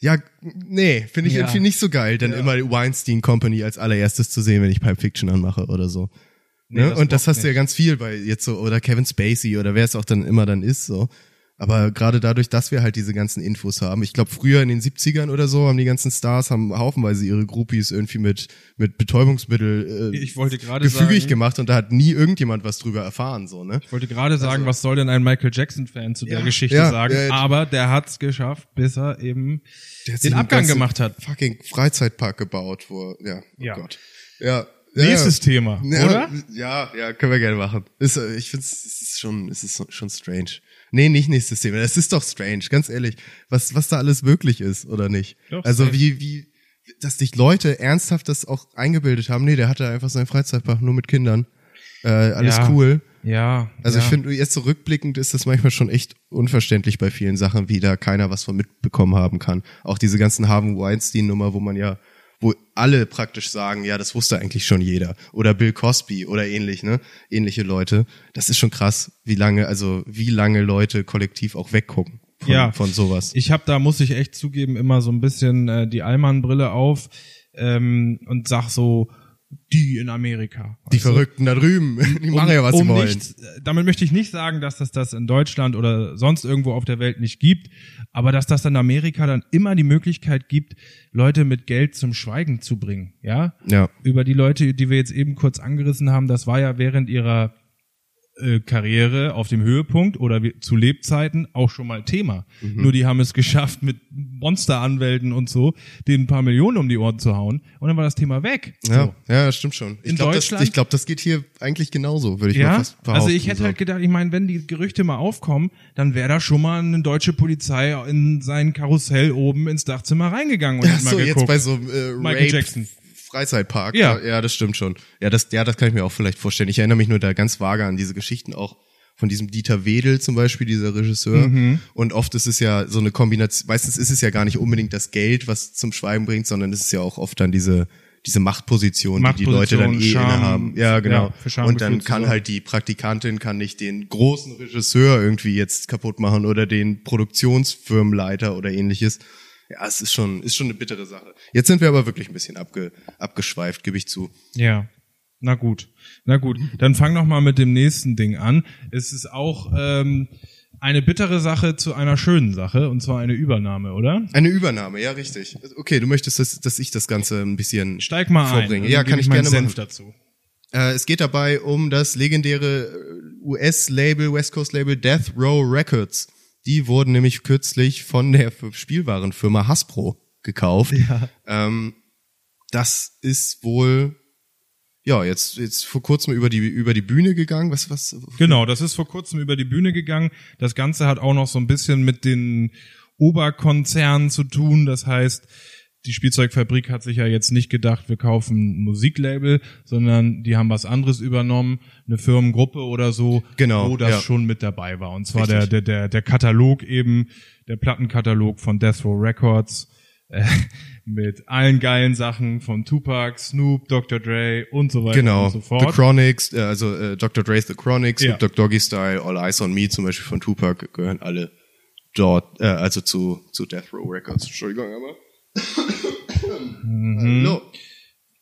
ja, nee, finde ich Ja. irgendwie nicht so geil, dann immer die Weinstein Company als allererstes zu sehen, wenn ich Pipe Fiction anmache oder so. Nee, ne? das Und das hast du ja nicht. ganz viel bei jetzt so, oder Kevin Spacey oder wer es auch dann immer dann ist, so. Aber gerade dadurch, dass wir halt diese ganzen Infos haben, ich glaube früher in den 70ern oder so, haben die ganzen Stars haben haufenweise ihre Groupies irgendwie mit mit Betäubungsmittel äh, Ich wollte gerade gefügig sagen- gemacht und da hat nie irgendjemand was drüber erfahren, so, ne? Ich wollte gerade sagen, was soll denn ein Michael Jackson-Fan zu der Ja, Geschichte ja, sagen? ja, aber der hat's geschafft, bis er eben Der den Abgang gemacht hat. Fucking Freizeitpark gebaut, wo, ja, oh Ja. Gott. Ja. ja Nächstes. Thema, Ja, oder? Ja, ja, können wir gerne machen. Ist, äh, ich finde es ist schon, es ist schon strange. Nee, nicht nächstes Thema. Das ist doch strange, ganz ehrlich. Was, was da alles möglich ist, oder nicht? Doch, also wie, wie, dass sich Leute ernsthaft das auch eingebildet haben. Nee, der hatte einfach seinen Freizeitpark nur mit Kindern. Äh, alles Ja. cool. Ja. Also ja. ich finde, jetzt zurückblickend ist das manchmal schon echt unverständlich bei vielen Sachen, wie da keiner was von mitbekommen haben kann. Auch diese ganzen Harvey Weinstein-Nummer, wo man ja, wo alle praktisch sagen, ja, das wusste eigentlich schon jeder. Oder Bill Cosby oder ähnlich, ne? Ähnliche Leute. Das ist schon krass, wie lange, also wie lange Leute kollektiv auch weggucken von, Ja. von sowas. Ich habe da, muss ich echt zugeben, immer so ein bisschen äh, die Allmann-Brille auf ähm, und sag so, die in Amerika. die du? Verrückten da drüben, [laughs] die machen ja, was sie wollen. Nicht, damit möchte ich nicht sagen, dass das das in Deutschland oder sonst irgendwo auf der Welt nicht gibt, aber dass das in Amerika dann immer die Möglichkeit gibt, Leute mit Geld zum Schweigen zu bringen, ja? Ja. Über die Leute, die wir jetzt eben kurz angerissen haben, das war ja während ihrer äh, Karriere auf dem Höhepunkt oder zu Lebzeiten auch schon mal Thema. Mhm. Nur die haben es [laughs] geschafft, mit Monsteranwälten und so, denen ein paar Millionen um die Ohren zu hauen und dann war das Thema weg. Ja, So. ja, das stimmt schon. Ich In glaube, das, Deutschland- ich glaub, das geht hier eigentlich genauso, würde ich mal Ja, fast behaupten. also ich hätte so. halt gedacht, ich meine, wenn die Gerüchte mal aufkommen, dann wäre da schon mal eine deutsche Polizei in sein Karussell oben ins Dachzimmer reingegangen und Ach hat mal so, geguckt. jetzt bei so äh, Michael Rape Jackson. Freizeitpark. Ja. ja, das stimmt schon. Ja, das, ja, das kann ich mir auch vielleicht vorstellen. Ich erinnere mich nur da ganz vage an diese Geschichten auch von diesem Dieter Wedel zum Beispiel, dieser Regisseur. Mhm. Und oft ist es ja so eine Kombination, meistens ist es ja gar nicht unbedingt das Geld, was zum Schweigen bringt, sondern es ist ja auch oft dann diese diese Machtposition, die die Leute dann eh Machtposition, Scham, innehaben. Ja, genau. ja, und dann kann halt die Praktikantin kann nicht den großen Regisseur irgendwie jetzt kaputt machen oder den Produktionsfirmenleiter oder ähnliches. Ja, es ist schon, ist schon eine bittere Sache. Jetzt sind wir aber wirklich ein bisschen abge, abgeschweift, gebe ich zu. Ja. Na gut. Na gut. Dann fang noch mal mit dem nächsten Ding an. Es ist auch ähm, eine bittere Sache zu einer schönen Sache und zwar eine Übernahme, oder? Eine Übernahme, ja, richtig. Okay, du möchtest, dass, dass ich das Ganze ein bisschen Steig mal vorbringe. ein. Ja, kann ich meinen gerne Senf machen. dazu. Äh, es geht dabei um das legendäre äh, US-Label, West Coast Label Death Row Records. Die wurden nämlich kürzlich von der Spielwarenfirma Hasbro gekauft. Ja. Ähm, das ist wohl ja jetzt jetzt vor kurzem über die über die Bühne gegangen. Was was? Genau, das ist vor kurzem über die Bühne gegangen. Das Ganze hat auch noch so ein bisschen mit den Oberkonzernen zu tun. Das heißt, die Spielzeugfabrik hat sich ja jetzt nicht gedacht, wir kaufen ein Musiklabel, sondern die haben was anderes übernommen, eine Firmengruppe oder so, Genau, wo das ja. schon mit dabei war. Und zwar der, der, der, der Katalog eben, der Plattenkatalog von Death Row Records. Äh, mit allen geilen Sachen von Tupac, Snoop, Dr. Dre und so weiter Genau, und so The fort. Chronics, äh, also äh, Dr. Dre's The Chronics, Ja. Snoop Dogg Doggy Style, All Eyes on Me zum Beispiel von Tupac gehören alle dort, äh, also zu, zu Death Row Records. Entschuldigung, aber. Mhm. Hallo.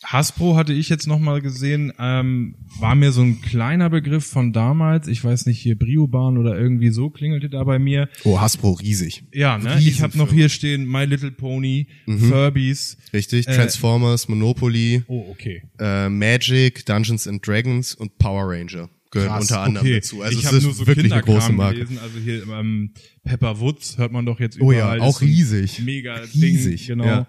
Hasbro hatte ich jetzt noch mal gesehen, ähm, war mir so ein kleiner Begriff von damals. Ich weiß nicht, hier Briobahn oder irgendwie so klingelte da bei mir. Oh, Hasbro riesig. Ja, ne? Ich habe noch hier stehen My Little Pony, Furbies. Richtig, Äh, Transformers, Monopoly, Oh, okay. äh, Magic, Dungeons and Dragons und Power Ranger gehören Krass, unter anderem okay. dazu. Also ich es ist nur so wirklich eine Kinderkram große Marke. gelesen. Also hier ähm, Pepper Woods hört man doch jetzt Oh überall. ja, Ist auch riesig. Mega Riesig, Ding, genau. ja.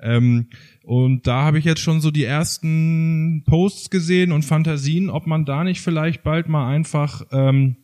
Ähm, und da habe ich jetzt schon so die ersten Posts gesehen und Fantasien, ob man da nicht vielleicht bald mal einfach, ähm,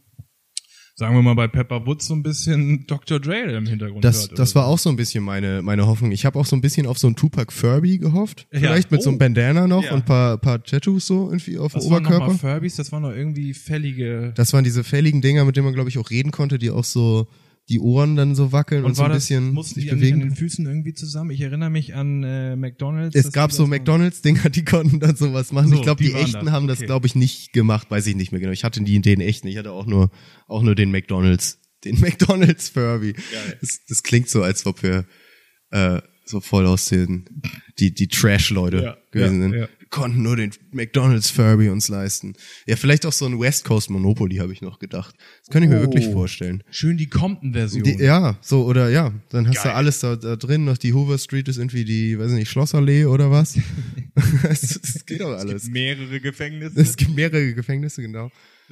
sagen wir mal bei Pepper Woods so ein bisschen Dr. Dre im Hintergrund Das, hört. das war auch so ein bisschen meine, meine Hoffnung. Ich habe auch so ein bisschen auf so einen Tupac Furby gehofft. Ja. Vielleicht mit so einem Oh. Bandana noch Ja. und paar, paar Tattoos so irgendwie auf dem waren Oberkörper. nochmal Furbies? Das waren doch irgendwie fällige. Das waren diese fälligen Dinger, mit denen man, glaube ich, auch reden konnte, die auch so die Ohren dann so wackeln und, so war ein das, bisschen mussten sich die nicht an bewegen. den Füßen irgendwie zusammen? Ich erinnere mich an äh, McDonalds. Es gab so das McDonalds-Dinger, [laughs] die konnten dann sowas machen. So, ich glaube, die die, echten das. haben das, Okay. glaube ich, nicht gemacht, weiß ich nicht mehr genau. Ich hatte die den echten, ich hatte auch nur, auch nur den McDonalds, den [laughs] McDonalds Furby. Das, das klingt so, als ob wir äh, so voll aus den, die, die Trash-Leute Ja, gewesen ja, sind. ja. Wir konnten nur den McDonalds Furby uns leisten. Ja, vielleicht auch so ein West Coast Monopoly, habe ich noch gedacht. Das könnte ich mir Oh. wirklich vorstellen. Schön die Compton-Version. Ja, so, oder ja, dann hast Geil. du alles da, da drin, noch die Hoover Street ist irgendwie die, weiß ich nicht, Schlossallee oder was. [laughs] Es es geht doch alles. Mehrere Gefängnisse. Es gibt mehrere Gefängnisse, genau. [laughs]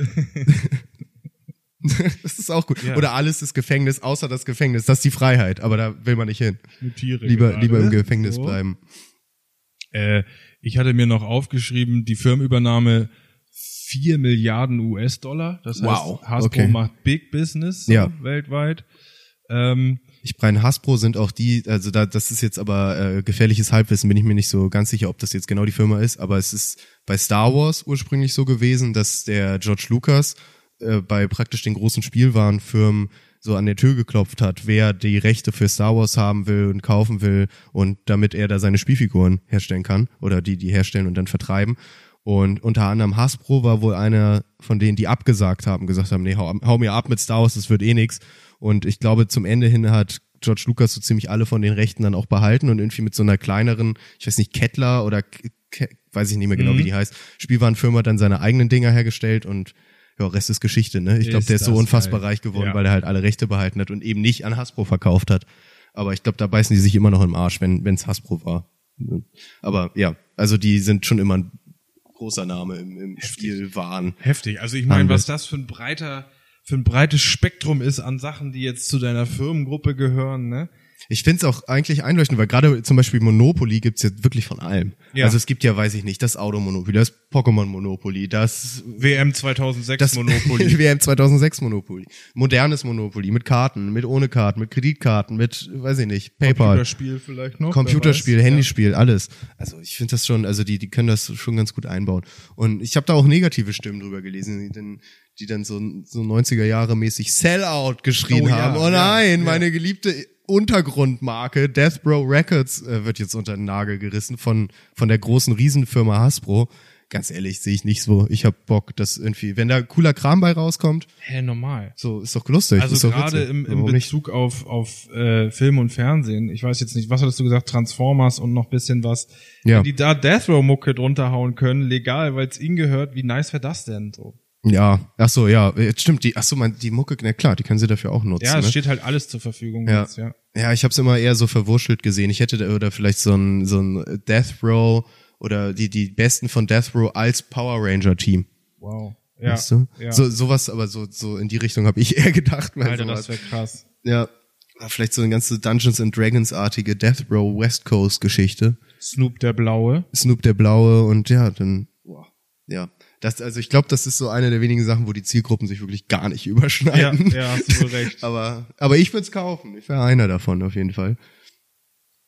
das ist auch gut. Ja. Oder alles ist Gefängnis, außer das Gefängnis. Das ist die Freiheit, aber da will man nicht hin. Notiere Lieber, gerade. lieber im Gefängnis So. bleiben. Äh, ich hatte mir noch aufgeschrieben, die Firmenübernahme 4 Milliarden US-Dollar. Das heißt, Wow, Hasbro okay. macht Big Business so, Ja. weltweit. Ähm, Ich meine, Hasbro sind auch die, also da, das ist jetzt aber äh, gefährliches Halbwissen, bin ich mir nicht so ganz sicher, ob das jetzt genau die Firma ist, aber es ist bei Star Wars ursprünglich so gewesen, dass der George Lucas äh, bei praktisch den großen Spielwarenfirmen so an der Tür geklopft hat, wer die Rechte für Star Wars haben will und kaufen will und damit er da seine Spielfiguren herstellen kann oder die die herstellen und dann vertreiben. Und unter anderem Hasbro war wohl einer von denen, die abgesagt haben, gesagt haben, nee, hau, hau mir ab mit Star Wars, das wird eh nix. Und ich glaube, zum Ende hin hat George Lucas so ziemlich alle von den Rechten dann auch behalten und irgendwie mit so einer kleineren, ich weiß nicht, Kettler oder Ke weiß ich nicht mehr genau, Mhm. wie die heißt, Spielwarenfirma dann seine eigenen Dinger hergestellt und ja, Rest ist Geschichte, ne? Ich glaube, der ist so unfassbar geil. reich geworden, Ja. weil er halt alle Rechte behalten hat und eben nicht an Hasbro verkauft hat. Aber ich glaube, da beißen die sich immer noch im Arsch, wenn wenn's Hasbro war. Aber ja, also die sind schon immer ein großer Name im, im Spielwahn. Heftig. Also ich meine, was das für ein breiter, für ein breites Spektrum ist an Sachen, die jetzt zu deiner Firmengruppe gehören, ne? Ich find's auch eigentlich einleuchtend, weil gerade zum Beispiel Monopoly gibt's jetzt wirklich von allem. Ja. Also es gibt ja, weiß ich nicht, das Automonopoly, das Pokémon Monopoly, das WM 2006 das Monopoly. [laughs] WM 2006 Monopoly, modernes Monopoly mit Karten, mit ohne Karten, mit Kreditkarten, mit weiß ich nicht, PayPal, Computerspiel vielleicht noch. Computerspiel, weiß. Handyspiel, alles. Also ich finde das schon, also die die können das schon ganz gut einbauen. Und ich habe da auch negative Stimmen drüber gelesen, die dann die dann so so 90er Jahre mäßig Sellout geschrien Oh ja, haben. Oh ja, nein, ja. meine geliebte Untergrundmarke Death Row Records äh, wird jetzt unter den Nagel gerissen von von der großen Riesenfirma Hasbro. Ganz ehrlich, sehe ich nicht so. Ich hab Bock, dass irgendwie, wenn da cooler Kram bei rauskommt. Hä, normal. so ist doch lustig. Also gerade im, im Warum nicht? Bezug auf, auf äh, Film und Fernsehen, ich weiß jetzt nicht, was hattest du gesagt, Transformers und noch bisschen was. Ja. Wenn die da Death Row Mucke drunter hauen können, legal, weil es ihnen gehört, wie nice wäre das denn so? Ja, ach so, ja, jetzt stimmt die. Ach so, man, die Mucke, na klar, die können sie dafür auch nutzen. Ja, es ne? steht halt alles zur Verfügung Ja. jetzt, ja. Ja, ich habe es immer eher so verwurschtelt gesehen. Ich hätte da, oder vielleicht so ein so ein Death Row oder die die besten von Death Row als Power Ranger Team. Wow. Ja. Weißt du? ja. So sowas, aber so so in die Richtung habe ich [laughs] eher gedacht. Alter, sowas- das wäre krass. ja, vielleicht so eine ganze Dungeons and Dragons artige Death Row West Coast Geschichte. Snoop der Blaue. Snoop der Blaue und ja, dann boah, ja. Das, also ich glaube, das ist so eine der wenigen Sachen, wo die Zielgruppen sich wirklich gar nicht [laughs] Ja, überschneiden. ja, hast du wohl recht. [laughs] Aber, aber ich würde es kaufen. Ich wäre einer davon auf jeden Fall.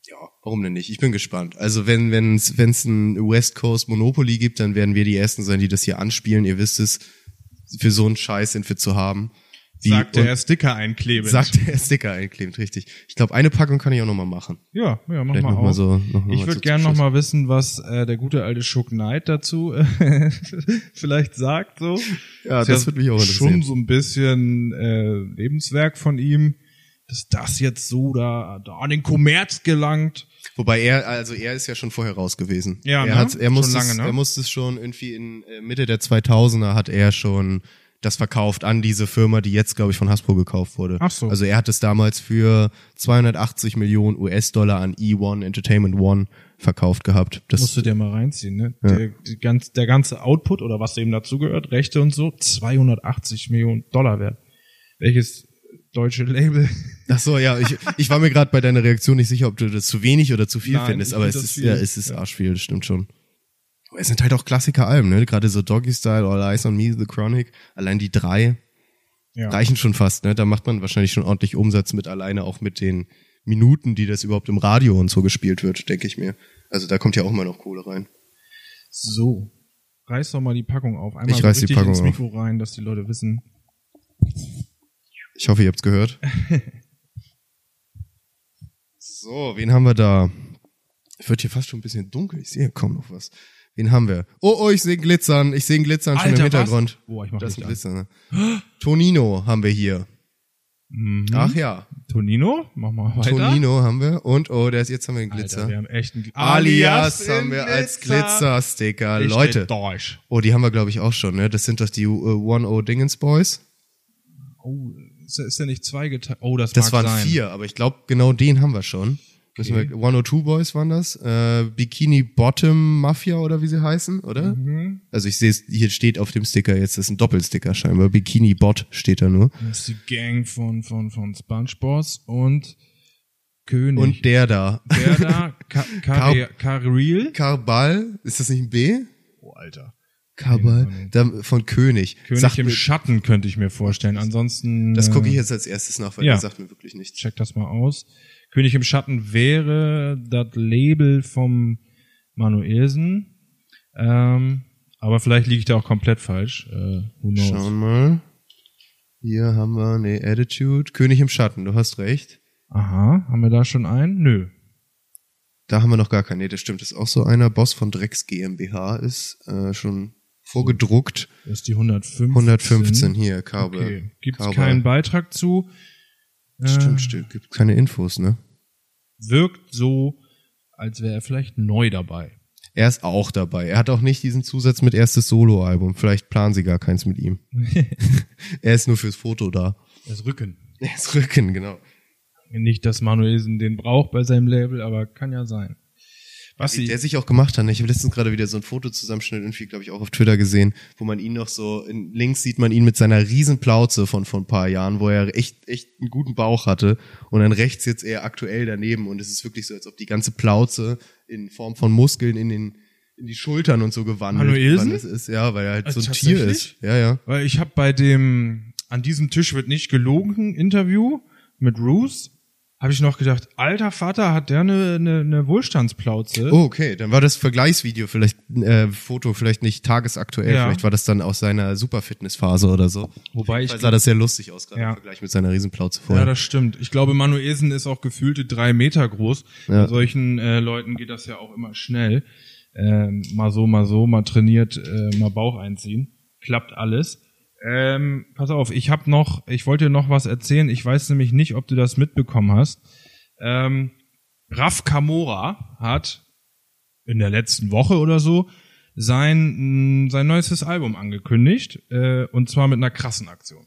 Ja, warum denn nicht? Ich bin gespannt. Also wenn wenn's wenn's ein West Coast Monopoly gibt, dann werden wir die ersten sein, die das hier anspielen. Ihr wisst es. Für so einen Scheiß sind wir zu haben. Sagte und er Sticker einkleben. Sagt er Sticker einklebt, richtig. Ich glaube, eine Packung kann ich auch noch mal machen. Ja, ja, mach Vielleicht mal noch mal auf. so. Noch ich würde zum gern noch Schluss. mal wissen, was äh, der gute alte Shook Knight dazu äh, [laughs] vielleicht sagt. So. Ja, Ist das würde mich auch Schon interessieren. so ein bisschen äh, Lebenswerk von ihm, dass das jetzt so da, da an den Kommerz gelangt. Wobei er, also er ist ja schon vorher raus gewesen. Ja, er ne? hat, er Schon musste, lange, es, ne? er musste es schon irgendwie in äh, Mitte der 2000er hat er schon das verkauft an diese Firma, die jetzt, glaube ich, von Hasbro gekauft wurde. Ach so. Also er hat es damals für 280 Millionen US-Dollar an E1 Entertainment One verkauft gehabt. Das, Musst du dir mal reinziehen, ne? Der, die ganz, der ganze Output oder was eben dazugehört, Rechte und so, 280 Millionen Dollar wert. Welches deutsche Label? [laughs] ach so, ja, ich, ich war mir gerade bei deiner Reaktion nicht sicher, ob du das zu wenig oder zu viel Nein, findest, aber es ist, viel. ja, es ist arschviel, das stimmt schon. Es sind halt auch Klassiker-Alben, ne? Gerade so Doggy Style, All Eyes on Me, The Chronic, allein die drei. Ja. reichen schon fast, ne? Da macht man wahrscheinlich schon ordentlich Umsatz mit alleine auch mit den Minuten, die das überhaupt im Radio und so gespielt wird, denke ich mir. Also da kommt ja auch mal noch Kohle rein. So. Reiß doch mal die Packung auf. Einmal Ich so reiß die Packung ins auf. Mikro rein, dass die Leute wissen. Ich hoffe, ihr habt's gehört. [laughs] so, wen haben wir da? Wird hier fast schon ein bisschen dunkel. Ich sehe kaum noch was. Wen haben wir? Oh, oh, ich sehe Glitzern. Ich sehe Glitzern schon im Alter, Hintergrund. was? Boah, ich mach das ist ein an. Glitzern. Ne? Tonino haben wir hier. Mhm. Ach ja, Tonino? Mach mal weiter. Tonino haben wir. Und oh, der ist jetzt haben wir einen Glitzer. Alter, wir haben echt einen Alias in haben wir als Glitzer. Glitzersticker. Ich Leute. Durch. Oh, die haben wir, glaube ich, auch schon, ne? Das sind doch die äh, One O Dingens Boys. Oh, ist, der- ist der nicht zweigeteilt? Oh, das, Das mag waren sein. vier, aber ich glaube, genau den haben wir schon. Okay. wir, 102 Boys waren das. Äh, Bikini Bottom Mafia oder wie sie heißen, oder? Mhm. Also ich sehe es, hier steht auf dem Sticker jetzt, das ist ein Doppelsticker scheinbar. Bikini Bot steht da nur. Das ist die Gang von, von, von SpongeBoss und König. Und der da. der da, [laughs] Ka Kar Karil. Karbal, ist das nicht ein B? Oh, Alter. Karbal, da, von König. König Sagt im mir, Schatten könnte ich mir vorstellen. Ansonsten. das gucke ich äh, jetzt als erstes nach, weil ja. der sagt mir wirklich nichts. Check das mal aus. König im Schatten wäre das Label vom Manuelsen. Ähm, aber vielleicht liege ich da auch komplett falsch. Äh? Schauen mal. Hier haben wir, nee, Attitude. König im Schatten, du hast recht. Aha, haben wir da schon einen? Nö. Da haben wir noch gar keinen. Nee, das stimmt. Das ist auch so einer. Boss von Drecks GmbH ist äh, schon vorgedruckt. Das ist die 115. 115 hier, Kabel. Okay. Gibt es keinen Beitrag zu? Stimmt, stimmt. Gibt keine Infos, ne? Wirkt so, als wäre er vielleicht neu dabei. Er ist auch dabei. Er hat auch nicht diesen Zusatz mit erstes Soloalbum. Vielleicht planen sie gar keins mit ihm. [laughs] er ist nur fürs Foto da. Das Rücken. Er ist Rücken, genau. Nicht, dass Manuelsen den braucht bei seinem Label, aber kann ja sein. Was sie, der sich auch gemacht hat. ne? Ich habe letztens gerade wieder so ein Fotozusammenschnitt irgendwie, glaube ich, auch auf Twitter gesehen, wo man ihn noch so, in, links sieht man ihn mit seiner riesen Plauze von vor ein paar Jahren, wo er echt, echt einen guten Bauch hatte und dann rechts jetzt eher aktuell daneben und es ist wirklich so, als ob die ganze Plauze in Form von Muskeln in den in die Schultern und so gewandelt Manuelsen? gewandelt ist. Ja, weil er halt Äh, so ein Tier ist. Ja, ja. weil ich habe bei dem an diesem Tisch wird nicht gelogen Interview mit Bruce habe ich noch gedacht, alter Vater, hat der eine, eine, eine Wohlstandsplauze? Oh, okay, dann war das Vergleichsvideo vielleicht, äh, Foto vielleicht nicht tagesaktuell, Ja. vielleicht war das dann aus seiner Superfitnessphase oder so. Wobei ich Weil sah das sehr lustig aus, gerade Ja. im Vergleich mit seiner Riesenplauze Ja, vorher. das stimmt. Ich glaube, Manuelsen ist auch gefühlte drei Meter groß. Ja. Bei solchen äh, Leuten geht das ja auch immer schnell. Ähm, mal so, mal so, mal trainiert, äh, mal Bauch einziehen. Klappt alles. Ähm, pass auf, ich habe noch, ich wollte noch was erzählen. Ich weiß nämlich nicht, ob du das mitbekommen hast. Ähm, Raf Kamora hat in der letzten Woche oder so sein, mh, sein neuestes Album angekündigt. Äh, und zwar mit einer krassen Aktion.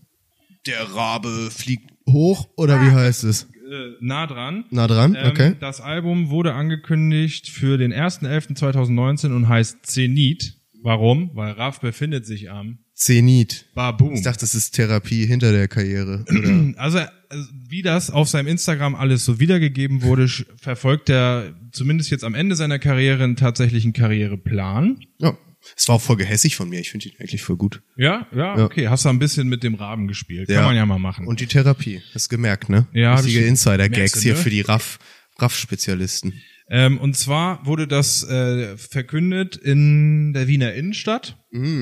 Der Rabe fliegt hoch, oder wie heißt es? Äh, nah dran. Nah dran, Ähm, okay. Das Album wurde angekündigt für den 1.11.2019 und heißt Zenit. Warum? Weil Raf befindet sich am Zenit. Baboom. Ich dachte, das ist Therapie hinter der Karriere. Oder? [clears throat] Also, also, wie das auf seinem Instagram alles so wiedergegeben wurde, verfolgt er zumindest jetzt am Ende seiner Karriere einen tatsächlichen Karriereplan. ja. Es war auch voll gehässig von mir. Ich finde ihn eigentlich voll gut. Ja, ja, Ja. okay. Hast du ein bisschen mit dem Raben gespielt. Kann Ja. man ja mal machen. Und die Therapie. Hast du gemerkt, ne? Ja, Richtige ich- Insider-Gags hier ne? für die Raff, Raff-Spezialisten. Ähm, und zwar wurde das äh, verkündet in der Wiener Innenstadt.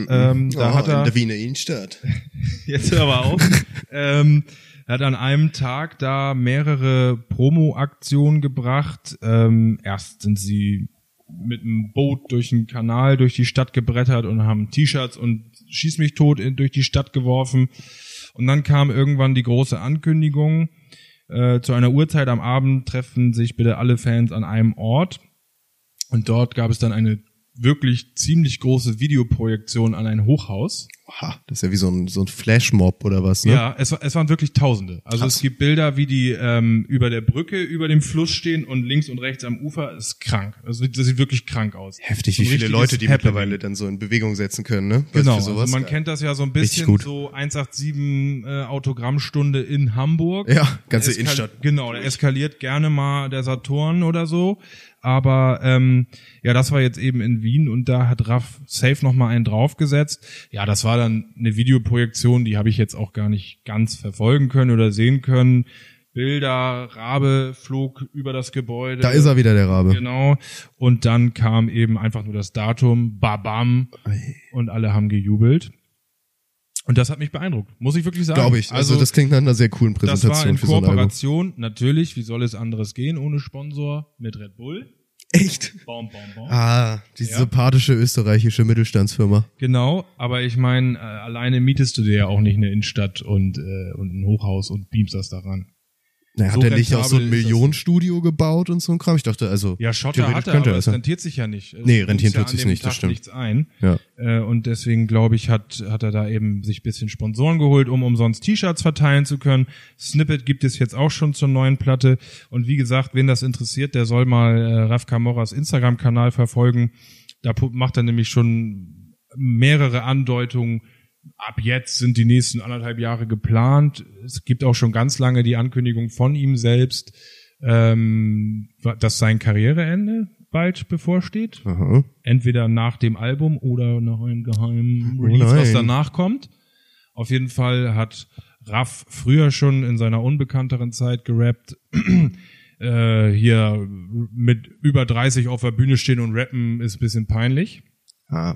Ähm, da oh, hat er in der Wiener Innenstadt. [laughs] jetzt hör aber auf. ähm, er hat an einem Tag da mehrere Promo-Aktionen gebracht. Ähm, erst sind sie mit einem Boot durch den Kanal durch die Stadt gebrettert und haben T-Shirts und Schieß mich tot in, durch die Stadt geworfen. Und dann kam irgendwann die große Ankündigung, äh, zu einer Uhrzeit am Abend treffen sich bitte alle Fans an einem Ort. Und dort gab es dann eine wirklich ziemlich große Videoprojektion an ein Hochhaus. Oha, das ist ja wie so ein, so ein Flashmob oder was, ne? Ja, es, es waren wirklich Tausende. Also Krass. es gibt Bilder, wie die ähm, über der Brücke, über dem Fluss stehen und links und rechts am Ufer. Das ist krank. Also das sieht wirklich krank aus. Heftig, So wie viele Leute die Happening. mittlerweile dann so in Bewegung setzen können, ne? Was Genau, also man kennt das ja so ein bisschen so 187 äh, Autogrammstunde in Hamburg. Ja, ganze Innenstadt. Genau, da eskaliert gerne mal der Saturn oder so. Aber ähm, ja, das war jetzt eben in Wien und da hat Raff safe noch mal einen draufgesetzt. Ja, das war dann eine Videoprojektion, die habe ich jetzt auch gar nicht ganz verfolgen können oder sehen können. Bilder, Rabe flog über das Gebäude. Da ist er wieder, der Rabe. Genau. Und dann kam eben einfach nur das Datum, babam, und alle haben gejubelt. Und das hat mich beeindruckt, muss ich wirklich sagen. Glaube ich. Also, das klingt nach einer sehr coolen das war Präsentation in für so. Kooperation, natürlich, wie soll es anderes gehen, ohne Sponsor, mit Red Bull. Echt? Baum, baum, baum. Ah, die Ja. sympathische österreichische Mittelstandsfirma. Genau, aber ich meine, äh, alleine mietest du dir ja auch nicht eine Innenstadt und, äh, und ein Hochhaus und beamst das daran. Na, So hat er nicht auch so ein das Millionenstudio gebaut und so ein Kram? Ich dachte, also. Ja, Schotter hat er, könnte aber er es ja. rentiert sich ja nicht. Nee, rentieren ja tut an sich nicht, das Tag stimmt. nichts ein. Ja. Äh, und deswegen, glaube ich, hat, hat er da eben sich bisschen Sponsoren geholt, um umsonst T-Shirts verteilen zu können. Snippet gibt es jetzt auch schon zur neuen Platte. Und wie gesagt, wen das interessiert, der soll mal äh, Raf Camoras Instagram-Kanal verfolgen. Da macht er nämlich schon mehrere Andeutungen. Ab jetzt sind die nächsten anderthalb Jahre geplant. Es gibt auch schon ganz lange die Ankündigung von ihm selbst, ähm, dass sein Karriereende bald bevorsteht Aha. entweder nach dem Album oder nach einem geheimen Oh Release, was nein. danach kommt. Auf jeden Fall hat Raff früher schon in seiner unbekannteren Zeit gerappt. [clears throat] äh, hier mit über 30 auf der Bühne stehen und rappen ist ein bisschen peinlich. Ah.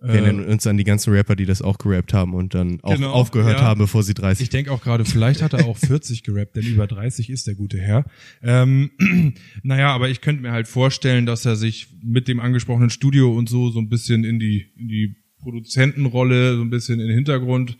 Wir erinnern uns an die ganzen Rapper, die das auch gerappt haben und dann auch Genau, aufgehört ja. haben, bevor sie 30 Ich denke auch gerade, vielleicht hat er auch 40 gerappt, denn über 30 ist der gute Herr. Ähm, [clears throat] naja, aber ich könnte mir halt vorstellen, dass er sich mit dem angesprochenen Studio und so so ein bisschen in die, in die Produzentenrolle, so ein bisschen in den Hintergrund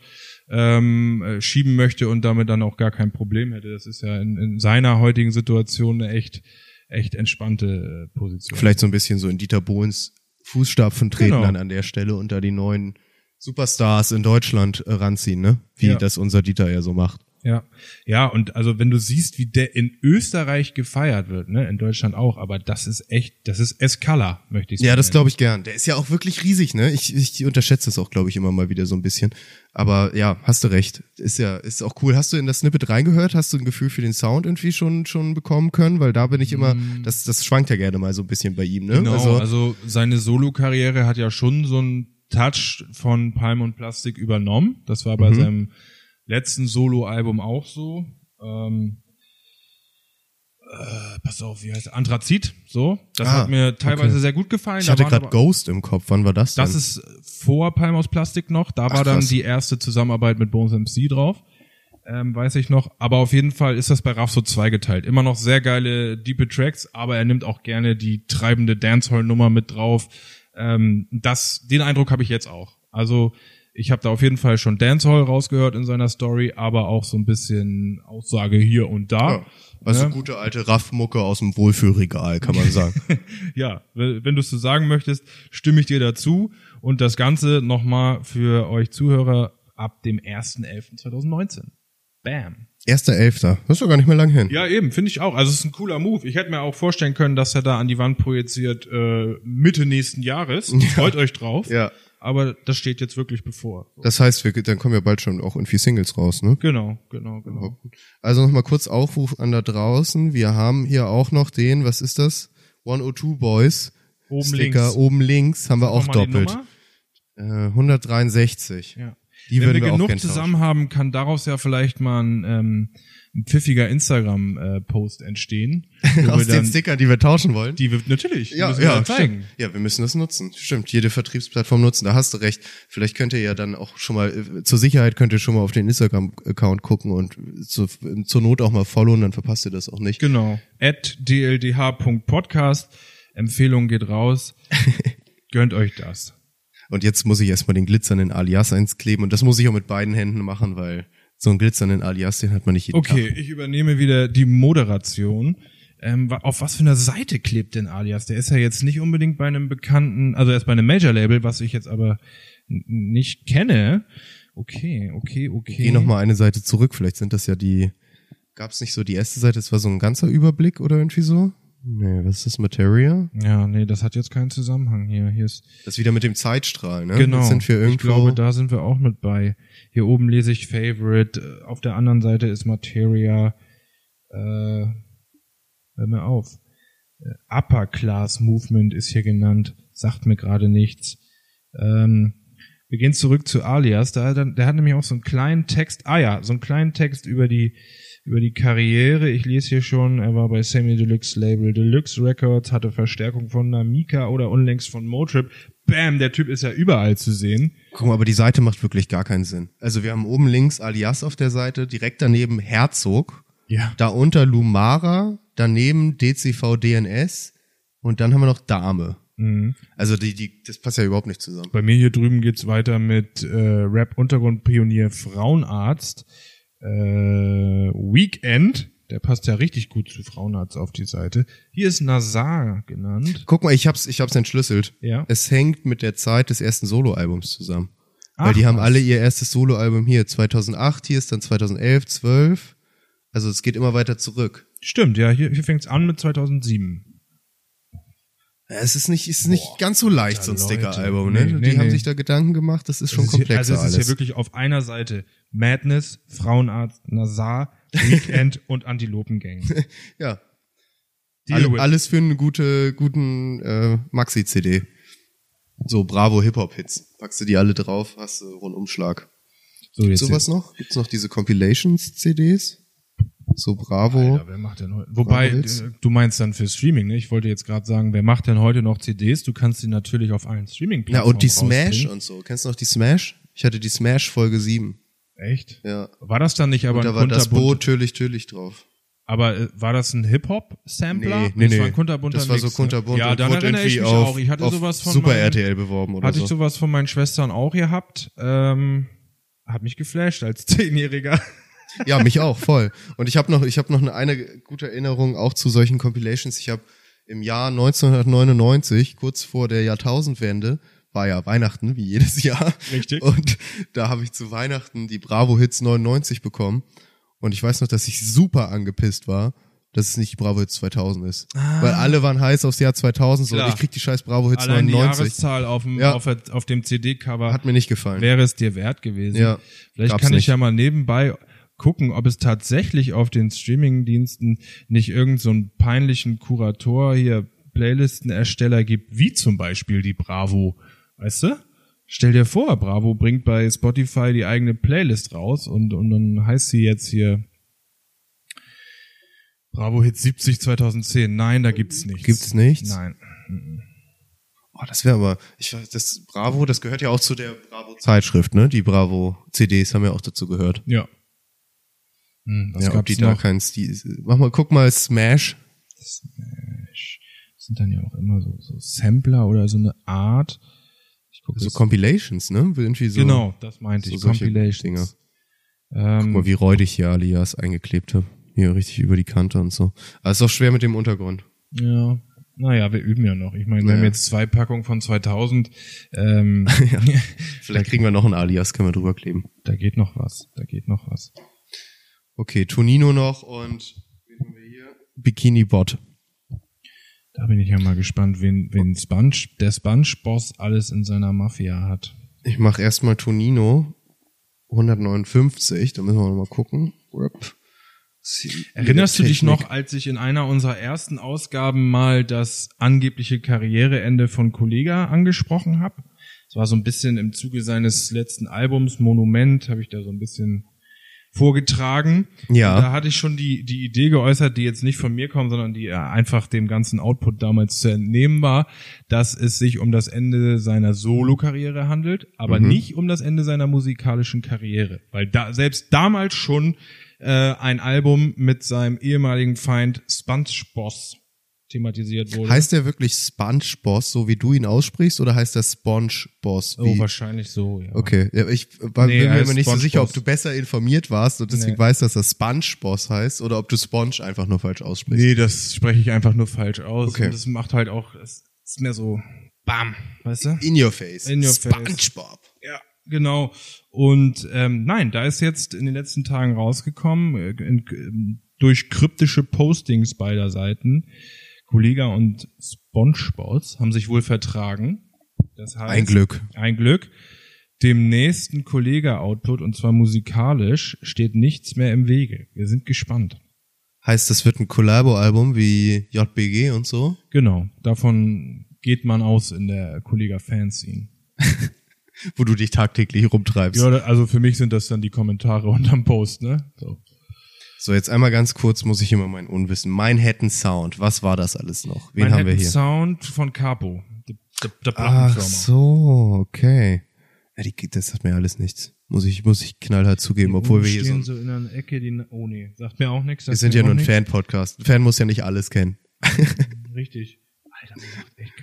ähm, äh, schieben möchte und damit dann auch gar kein Problem hätte. Das ist ja in, in seiner heutigen Situation eine echt, echt entspannte äh, Position. vielleicht so ein bisschen so in Dieter Bohlens Fußstapfen treten Genau. dann an der Stelle da die neuen Superstars in Deutschland äh, ranziehen, ne? Wie Ja. das unser Dieter ja so macht. Ja, ja, und also wenn du siehst, wie der in Österreich gefeiert wird, ne, in Deutschland auch, aber das ist echt, das ist Escala, möchte ich sagen. Ja, das glaube ich gern. Der ist ja auch wirklich riesig, ne? Ich, ich unterschätze das auch, glaube ich, immer mal wieder so ein bisschen. Aber ja, hast du recht. Ist ja, ist auch cool. Hast du in das Snippet reingehört? Hast du ein Gefühl für den Sound irgendwie schon, schon bekommen können? Weil da bin ich immer, das, das schwankt ja gerne mal so ein bisschen bei ihm, ne? Genau, also, seine Solo-Karriere hat ja schon so einen Touch von Palm und Plastik übernommen. Das war bei seinem letzten Solo-Album auch so. Ähm, äh, pass auf, wie heißt? Anthrazit, so. Das Ah, hat mir teilweise okay. sehr gut gefallen. ich hatte gerade Ghost im Kopf. Wann war das denn? Das ist vor Palm aus Plastik noch. Da war dann krass. die erste Zusammenarbeit mit Bones MC drauf. Ähm, weiß ich noch. Aber auf jeden Fall ist das bei Raff so zweigeteilt. Immer noch sehr geile, diepe Tracks, aber er nimmt auch gerne die treibende Dancehall-Nummer mit drauf. Ähm, das, den Eindruck habe ich jetzt auch. Also ich habe da auf jeden Fall schon Dancehall rausgehört in seiner Story, aber auch so ein bisschen Aussage hier und da. Ja. Also Ja. gute alte Raffmucke aus dem Wohlfühlregal, kann man sagen. [laughs] Ja, wenn du es so sagen möchtest, stimme ich dir dazu. Und das Ganze nochmal für euch Zuhörer ab dem 1.11.2019. Bam. Erster Elfter. Das ist doch gar nicht mehr lang hin. Ja, eben, finde ich auch. Also es ist ein cooler Move. Ich hätte mir auch vorstellen können, dass er da an die Wand projiziert äh, Mitte nächsten Jahres. [laughs] Freut euch drauf. Ja. Aber das steht jetzt wirklich bevor. Das heißt, wir, dann kommen ja bald schon auch irgendwie Singles raus, ne? Genau, genau, genau. Also nochmal kurz Aufruf an da draußen. Wir haben hier auch noch den, was ist das? 102 Boys. Oben Sticker links. oben links haben wir auch doppelt. Äh, 163. Ja. Die Wenn wir wir genug zusammen haben, kann daraus ja vielleicht mal ein, ähm, ein pfiffiger Instagram-Post entstehen. [laughs] wir Aus den dann- Stickern, die wir tauschen wollen. Die wird natürlich. ja, müssen wir ja, zeigen. stimmt. Ja, wir müssen das nutzen. Stimmt, jede Vertriebsplattform nutzen. Da hast du recht. Vielleicht könnt ihr ja dann auch schon mal, äh, zur Sicherheit könnt ihr schon mal auf den Instagram-Account gucken und zu, zur Not auch mal followen, dann verpasst ihr das auch nicht. Genau. At dldh.podcast. Empfehlung geht raus. [laughs] Gönnt euch das. Und jetzt muss ich erstmal den glitzernden Alias eins kleben und das muss ich auch mit beiden Händen machen, weil so einen glitzernden Alias, den hat man nicht jeden Okay, Tag. ich übernehme wieder die Moderation. Ähm, auf was für einer Seite klebt denn Alias? Der ist ja jetzt nicht unbedingt bei einem bekannten, also er ist bei einem Major-Label, was ich jetzt aber nicht kenne. Okay, okay, okay. Geh noch mal eine Seite zurück, vielleicht sind das ja die, gab's nicht so die erste Seite, das war so ein ganzer Überblick oder irgendwie so? Nee, was ist das, Materia? Ja, nee, das hat jetzt keinen Zusammenhang hier. Hier ist Das wieder mit dem Zeitstrahl, ne? Genau. Jetzt sind wir irgendwo. Ich glaube, da sind wir auch mit bei. Hier oben lese ich Favorite, äh, auf der anderen Seite ist Materia. Äh, hör mir auf. Äh, Upper Class Movement ist hier genannt, sagt mir gerade nichts. Ähm, wir gehen zurück zu Alias, da hat er, der hat nämlich auch so einen kleinen Text, ah ja, so einen kleinen Text über die über die Karriere. Ich lese hier schon, er war bei Sammy Deluxe Label Deluxe Records, hatte Verstärkung von Namika oder unlängst von Motrip. Bam, der Typ ist ja überall zu sehen. Guck mal, aber die Seite macht wirklich gar keinen Sinn. Also wir haben oben links Alias auf der Seite, direkt daneben Herzog, Ja. darunter Lumara, daneben DCV DNS und dann haben wir noch Dame. Mhm. Also die, die, das passt ja überhaupt nicht zusammen. Bei mir hier drüben geht's weiter mit äh, Rap-Untergrundpionier Frauenarzt. Äh, Weekend, der passt ja richtig gut zu Frauenarzt auf die Seite. Hier ist Nazar genannt. Guck mal, ich hab's, ich hab's entschlüsselt. Ja. Es hängt mit der Zeit des ersten Soloalbums zusammen. Weil Ach, die haben was. alle ihr erstes Soloalbum hier 2008, hier ist dann 2011, 12. Also es geht immer weiter zurück. Stimmt, ja, hier, hier fängt's an mit 2007. Ja, Es ist nicht, ist nicht ganz so leicht, so ein. Sticker-Album, ne? Nee, die nee, haben nee. sich da Gedanken gemacht, das ist schon ist hier- komplexer also es ist alles. ja wirklich auf einer Seite Madness, Frauenarzt, Nazar, Weekend [laughs] und Antilopengang. ja. With. alles für einen gute, guten äh, Maxi-CD. So Bravo Hip-Hop-Hits. Packst du die alle drauf, hast du Rundumschlag. So, jetzt Sowas noch? Gibt's noch diese Compilations-CDs? So Bravo. Alter, wer macht denn heute? Wobei, äh, du meinst dann für Streaming, ne? Ich wollte jetzt gerade sagen, wer macht denn heute noch CDs? Du kannst die natürlich auf allen Streaming-Plattformen und die Smash und so. Kennst du noch die Smash? Ich hatte die Smash Folge 7. Echt? Ja. War das dann nicht aber Und da ein war das Boot tödlich, tödlich drauf. Aber äh, war das ein Hip-Hop-Sampler? Nee, nee, das war nee. ein kunterbunter Das war so kunterbunt. Ne? Ja, dann erinnere ich mich auf, auch. Ich hatte sowas von Super meinen, RTL beworben oder Hatte so. ich sowas von meinen Schwestern auch gehabt. Ähm, hat mich geflasht als [laughs] Zehnjähriger. Ja, mich auch, voll. Und ich habe noch, ich habe noch eine, eine gute Erinnerung auch zu solchen Compilations. Ich habe im Jahr 1999, kurz vor der Jahrtausendwende, war ja Weihnachten, wie jedes [laughs] Jahr. Richtig. Und da habe ich zu Weihnachten die Bravo Hits 99 bekommen. Und ich weiß noch, dass ich super angepisst war, dass es nicht Bravo Hits 2000 ist. Ah. Weil alle waren heiß aufs Jahr 2000 so, Klar. und ich krieg die scheiß Bravo Hits Allein die 99. Jahreszahl auf dem, Ja. auf, auf dem CD-Cover Hat mir nicht gefallen. wäre es dir wert gewesen. Ja, Vielleicht gab's kann ich nicht. ja mal nebenbei gucken, ob es tatsächlich auf den Streaming-Diensten nicht irgend so einen peinlichen Kurator hier Playlistenersteller gibt, wie zum Beispiel die Bravo. Weißt du? Stell dir vor, Bravo bringt bei Spotify die eigene Playlist raus und, und dann heißt sie jetzt hier Bravo Hit 70 2010. Nein, da gibt's nichts. Gibt's nichts? Nein. Oh, das wäre aber, ich weiß, das Bravo, das gehört ja auch zu der Bravo Zeitschrift, ne? Die Bravo CDs haben ja auch dazu gehört. Ja. Hm, was ja, ob gab's die da noch? keinen Stil. Mach mal, guck mal Smash. Smash. Das sind dann ja auch immer so, so Sampler oder so eine Art. Ich gucke So Compilations, ne? Irgendwie so. Genau, das meinte so ich. Compilations. Dinger. Ähm, Guck mal, wie räudig hier Alias eingeklebt habe. Hier richtig über die Kante und so. Aber ist auch schwer mit dem Untergrund. ja. Naja, wir üben ja noch. Ich meine, wir Ja. haben jetzt zwei Packungen von 2000. Ähm, [laughs] [laughs] Vielleicht kriegen wir noch ein Alias, können wir drüber kleben. da geht noch was. Da geht noch was. Okay, Tonino noch und haben wir hier? Bikini Bot. Da bin ich ja mal gespannt, wen, wen Sponge, der Sponge-Boss alles in seiner Mafia hat. Ich mache erstmal Tonino 159, da müssen wir noch mal gucken. Rip. Erinnerst du dich noch, als ich in einer unserer ersten Ausgaben mal das angebliche Karriereende von Kollega angesprochen habe? Es war so ein bisschen im Zuge seines letzten Albums Monument, habe ich da so ein bisschen vorgetragen. Ja. Und da hatte ich schon die, die Idee geäußert, die jetzt nicht von mir kommt, sondern die äh, einfach dem ganzen Output damals zu entnehmen war, dass es sich um das Ende seiner Solo-Karriere handelt, aber nicht um das Ende seiner musikalischen Karriere. Weil da, selbst damals schon äh, ein Album mit seinem ehemaligen Feind SpongeBoss thematisiert wurde. Heißt der wirklich Sponge Boss, so wie du ihn aussprichst, oder heißt der Sponge Boss? oh, wahrscheinlich so, ja. Okay, ja, ich war, Nee, bin mir immer nicht so sicher, ob du besser informiert warst und deswegen Nee. weißt, dass das Sponge Boss heißt oder ob du Sponge einfach nur falsch aussprichst. Nee, das spreche ich einfach nur falsch aus. Okay. Und das macht halt auch, es ist mehr so, bam, weißt du? In your face. In your face. SpongeBob. Ja, genau. Und ähm, nein, da ist jetzt in den letzten Tagen rausgekommen, äh, in, ähm, durch kryptische Postings beider Seiten, Kollega und SpongeBoss haben sich wohl vertragen. Das heißt, Ein Glück. Ein Glück. Dem nächsten Kollega-Output, und zwar musikalisch, steht nichts mehr im Wege. Wir sind gespannt. Heißt, das wird ein Collabo-Album wie JBG und so? Genau, davon geht man aus in der Kollega-Fanszene. [laughs] Wo du dich tagtäglich rumtreibst. Ja, also für mich sind das dann die Kommentare unterm Post, ne? So. So, jetzt einmal ganz kurz muss ich immer mein Unwissen. Manhattan Sound, was war das alles noch? Wen haben wir hier? Sound von Capo. Der, der, der Ach so, okay. Ja, die, das sagt mir alles nichts. Muss ich, muss ich knallhart zugeben, obwohl wir hier so, stehen so in einer Ecke, die, oh nee, sagt mir auch nichts. wir sind ja nur ein. Fan-Podcast. Fan muss ja nicht alles kennen. Richtig. Alter,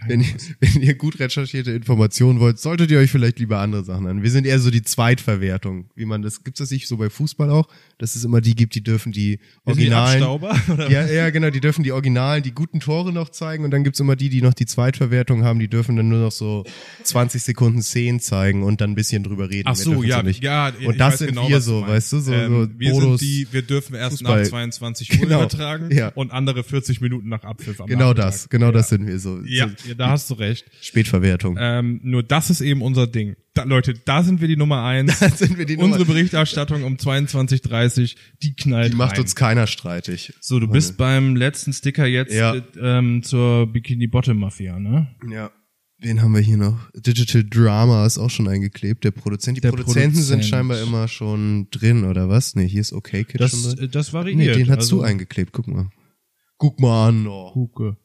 Wenn ihr, [laughs] wenn ihr gut recherchierte Informationen wollt, solltet ihr euch vielleicht lieber andere Sachen an. Wir sind eher so die Zweitverwertung, wie man das, gibt's das nicht so bei Fußball auch, dass es immer die gibt, die dürfen die die Originalen, [laughs] oder? ja, ja, genau, die dürfen die Originalen, die guten Tore noch zeigen und dann gibt's immer die, die noch die Zweitverwertung haben, die dürfen dann nur noch so 20 Sekunden Szenen zeigen und dann ein bisschen drüber reden. Ach so, ja, nicht. ja. Und ich das weiß sind genau, wir so, weißt du, so, ähm, so wir Bonus. sind die, wir dürfen erst Fußball. nach [laughs] 22 Uhr Genau, übertragen ja. und andere 40 Minuten nach Abpfiff am Genau Nachmittag. das, genau das sind wir so. Ja, so ja, da hast du recht. Spätverwertung. Ähm, nur das ist eben unser Ding. Da, Leute, da sind wir die Nummer eins. [laughs] Da sind wir die Unsere Nummer- Berichterstattung um 22.30 die knallt die macht rein. uns keiner streitig. So, du bist beim letzten Sticker jetzt Ja. äh, ähm, zur Bikini Bottom Mafia, ne? Ja. Wen haben wir hier noch? Digital Drama ist auch schon eingeklebt. Der Produzent. Die Der Produzenten sind Produzent. scheinbar immer schon drin, oder was? Nee, hier ist Okay Kid Das, schon drin. äh, das variiert. Nee, den hast also, du eingeklebt. Guck mal. Guck mal an. Oh. Huke.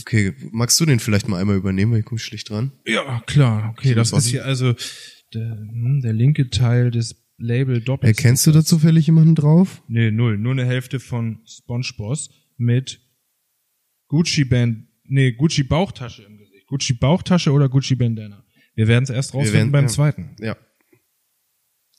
Okay, magst du den vielleicht mal einmal übernehmen, weil ich komme schlicht dran. Ja, klar. Okay, das ist hier also der, hm, der linke Teil des Label Doppel. Erkennst du da zufällig jemanden drauf? Nee, null. Nur eine Hälfte von SpongeBoss mit Gucci Band, nee, Gucci Bauchtasche im Gesicht. Gucci Bauchtasche oder Gucci Bandana. Wir werden es erst rausfinden werden- beim ja. zweiten. Ja.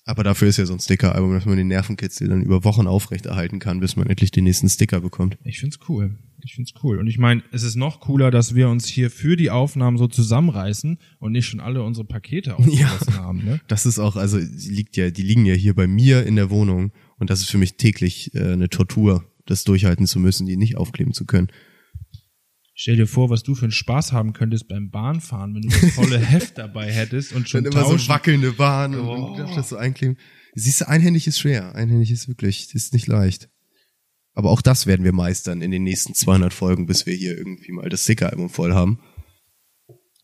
Aber dafür ist ja so ein Sticker-Album, dass man den Nervenkitzel dann über Wochen aufrechterhalten kann, bis man endlich den nächsten Sticker bekommt. Ich find's cool. Ich find's cool. Und ich meine, es ist noch cooler, dass wir uns hier für die Aufnahmen so zusammenreißen und nicht schon alle unsere Pakete [laughs] ausgelassen haben, ne? Das ist auch, also die liegt ja, die liegen ja hier bei mir in der Wohnung Und das ist für mich täglich äh, eine Tortur, das durchhalten zu müssen, die nicht aufkleben zu können. Stell dir vor, was du für einen Spaß haben könntest beim Bahnfahren, wenn du das volle [laughs] Heft dabei hättest und schon Dann immer so tauschen. wackelnde Bahn und Oh. dann darf das so einkleben. Siehst du, einhändig ist schwer. Einhändig ist wirklich, das ist nicht leicht. Aber auch das werden wir meistern in den nächsten 200 Folgen, bis wir hier irgendwie mal das Sticker-Album voll haben.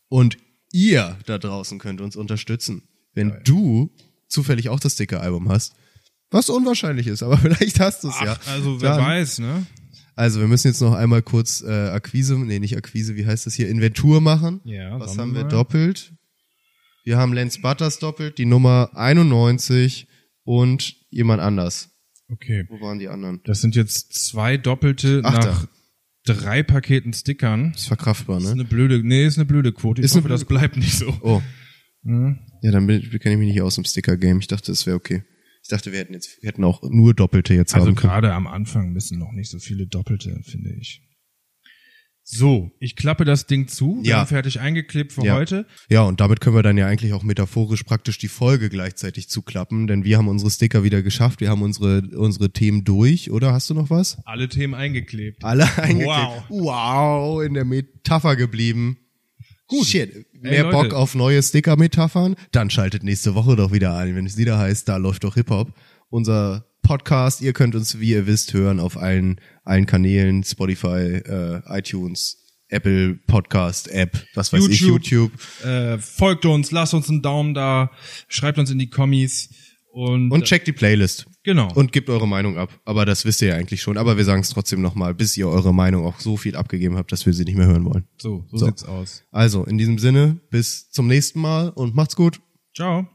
Und ihr da draußen könnt uns unterstützen. Wenn du zufällig auch das Sticker-Album hast, was unwahrscheinlich ist, aber [laughs] vielleicht hast du es ja. Also wer Dann- weiß, ne? Also wir müssen jetzt noch einmal kurz äh, Akquise, nee, nicht Akquise, wie heißt das hier, Inventur machen. Ja, Was haben wir mal. doppelt? Wir haben Lance Butters doppelt, die Nummer 91 und jemand anders. Okay. Wo waren die anderen? Das sind jetzt zwei doppelte Ach, nach drei Paketen Stickern. ist verkraftbar, Das ist ne? eine blöde, nee, ist eine blöde Quote. Ich Ist hoffe, das bleibt nicht so. Oh, Hm? ja, dann bin, kenne ich mich nicht aus dem Sticker-Game. Ich dachte, das wäre okay. Ich dachte, wir hätten jetzt, wir hätten auch nur Doppelte jetzt Also haben können. gerade am Anfang müssen noch nicht so viele Doppelte, finde ich. So, ich klappe das Ding zu. Wir Ja. haben fertig eingeklebt für Ja. heute. Ja, und damit können wir dann ja eigentlich auch metaphorisch praktisch die Folge gleichzeitig zuklappen, denn wir haben unsere Sticker wieder geschafft, wir haben unsere, unsere Themen durch, oder? Hast du noch was? Alle Themen eingeklebt. Alle eingeklebt. Wow. Wow, in der Metapher geblieben. Gut. Shit. Mehr Leute. Bock auf neue Sticker-Metaphern? Dann schaltet nächste Woche doch wieder ein, wenn es wieder heißt, da läuft doch Hip-Hop. Unser Podcast, ihr könnt uns, wie ihr wisst, hören auf allen, allen Kanälen, Spotify, äh, iTunes, Apple Podcast App, was weiß ich, YouTube. YouTube. Äh, folgt uns, lasst uns einen Daumen da, schreibt uns in die Kommis und, Und checkt die Playlist. Genau. Und gebt eure Meinung ab. Aber das wisst ihr ja eigentlich schon. Aber wir sagen es trotzdem nochmal, bis ihr eure Meinung auch so viel abgegeben habt, dass wir sie nicht mehr hören wollen. so, so, So. sieht's aus. Also, in diesem Sinne, bis zum nächsten Mal und macht's gut. Ciao.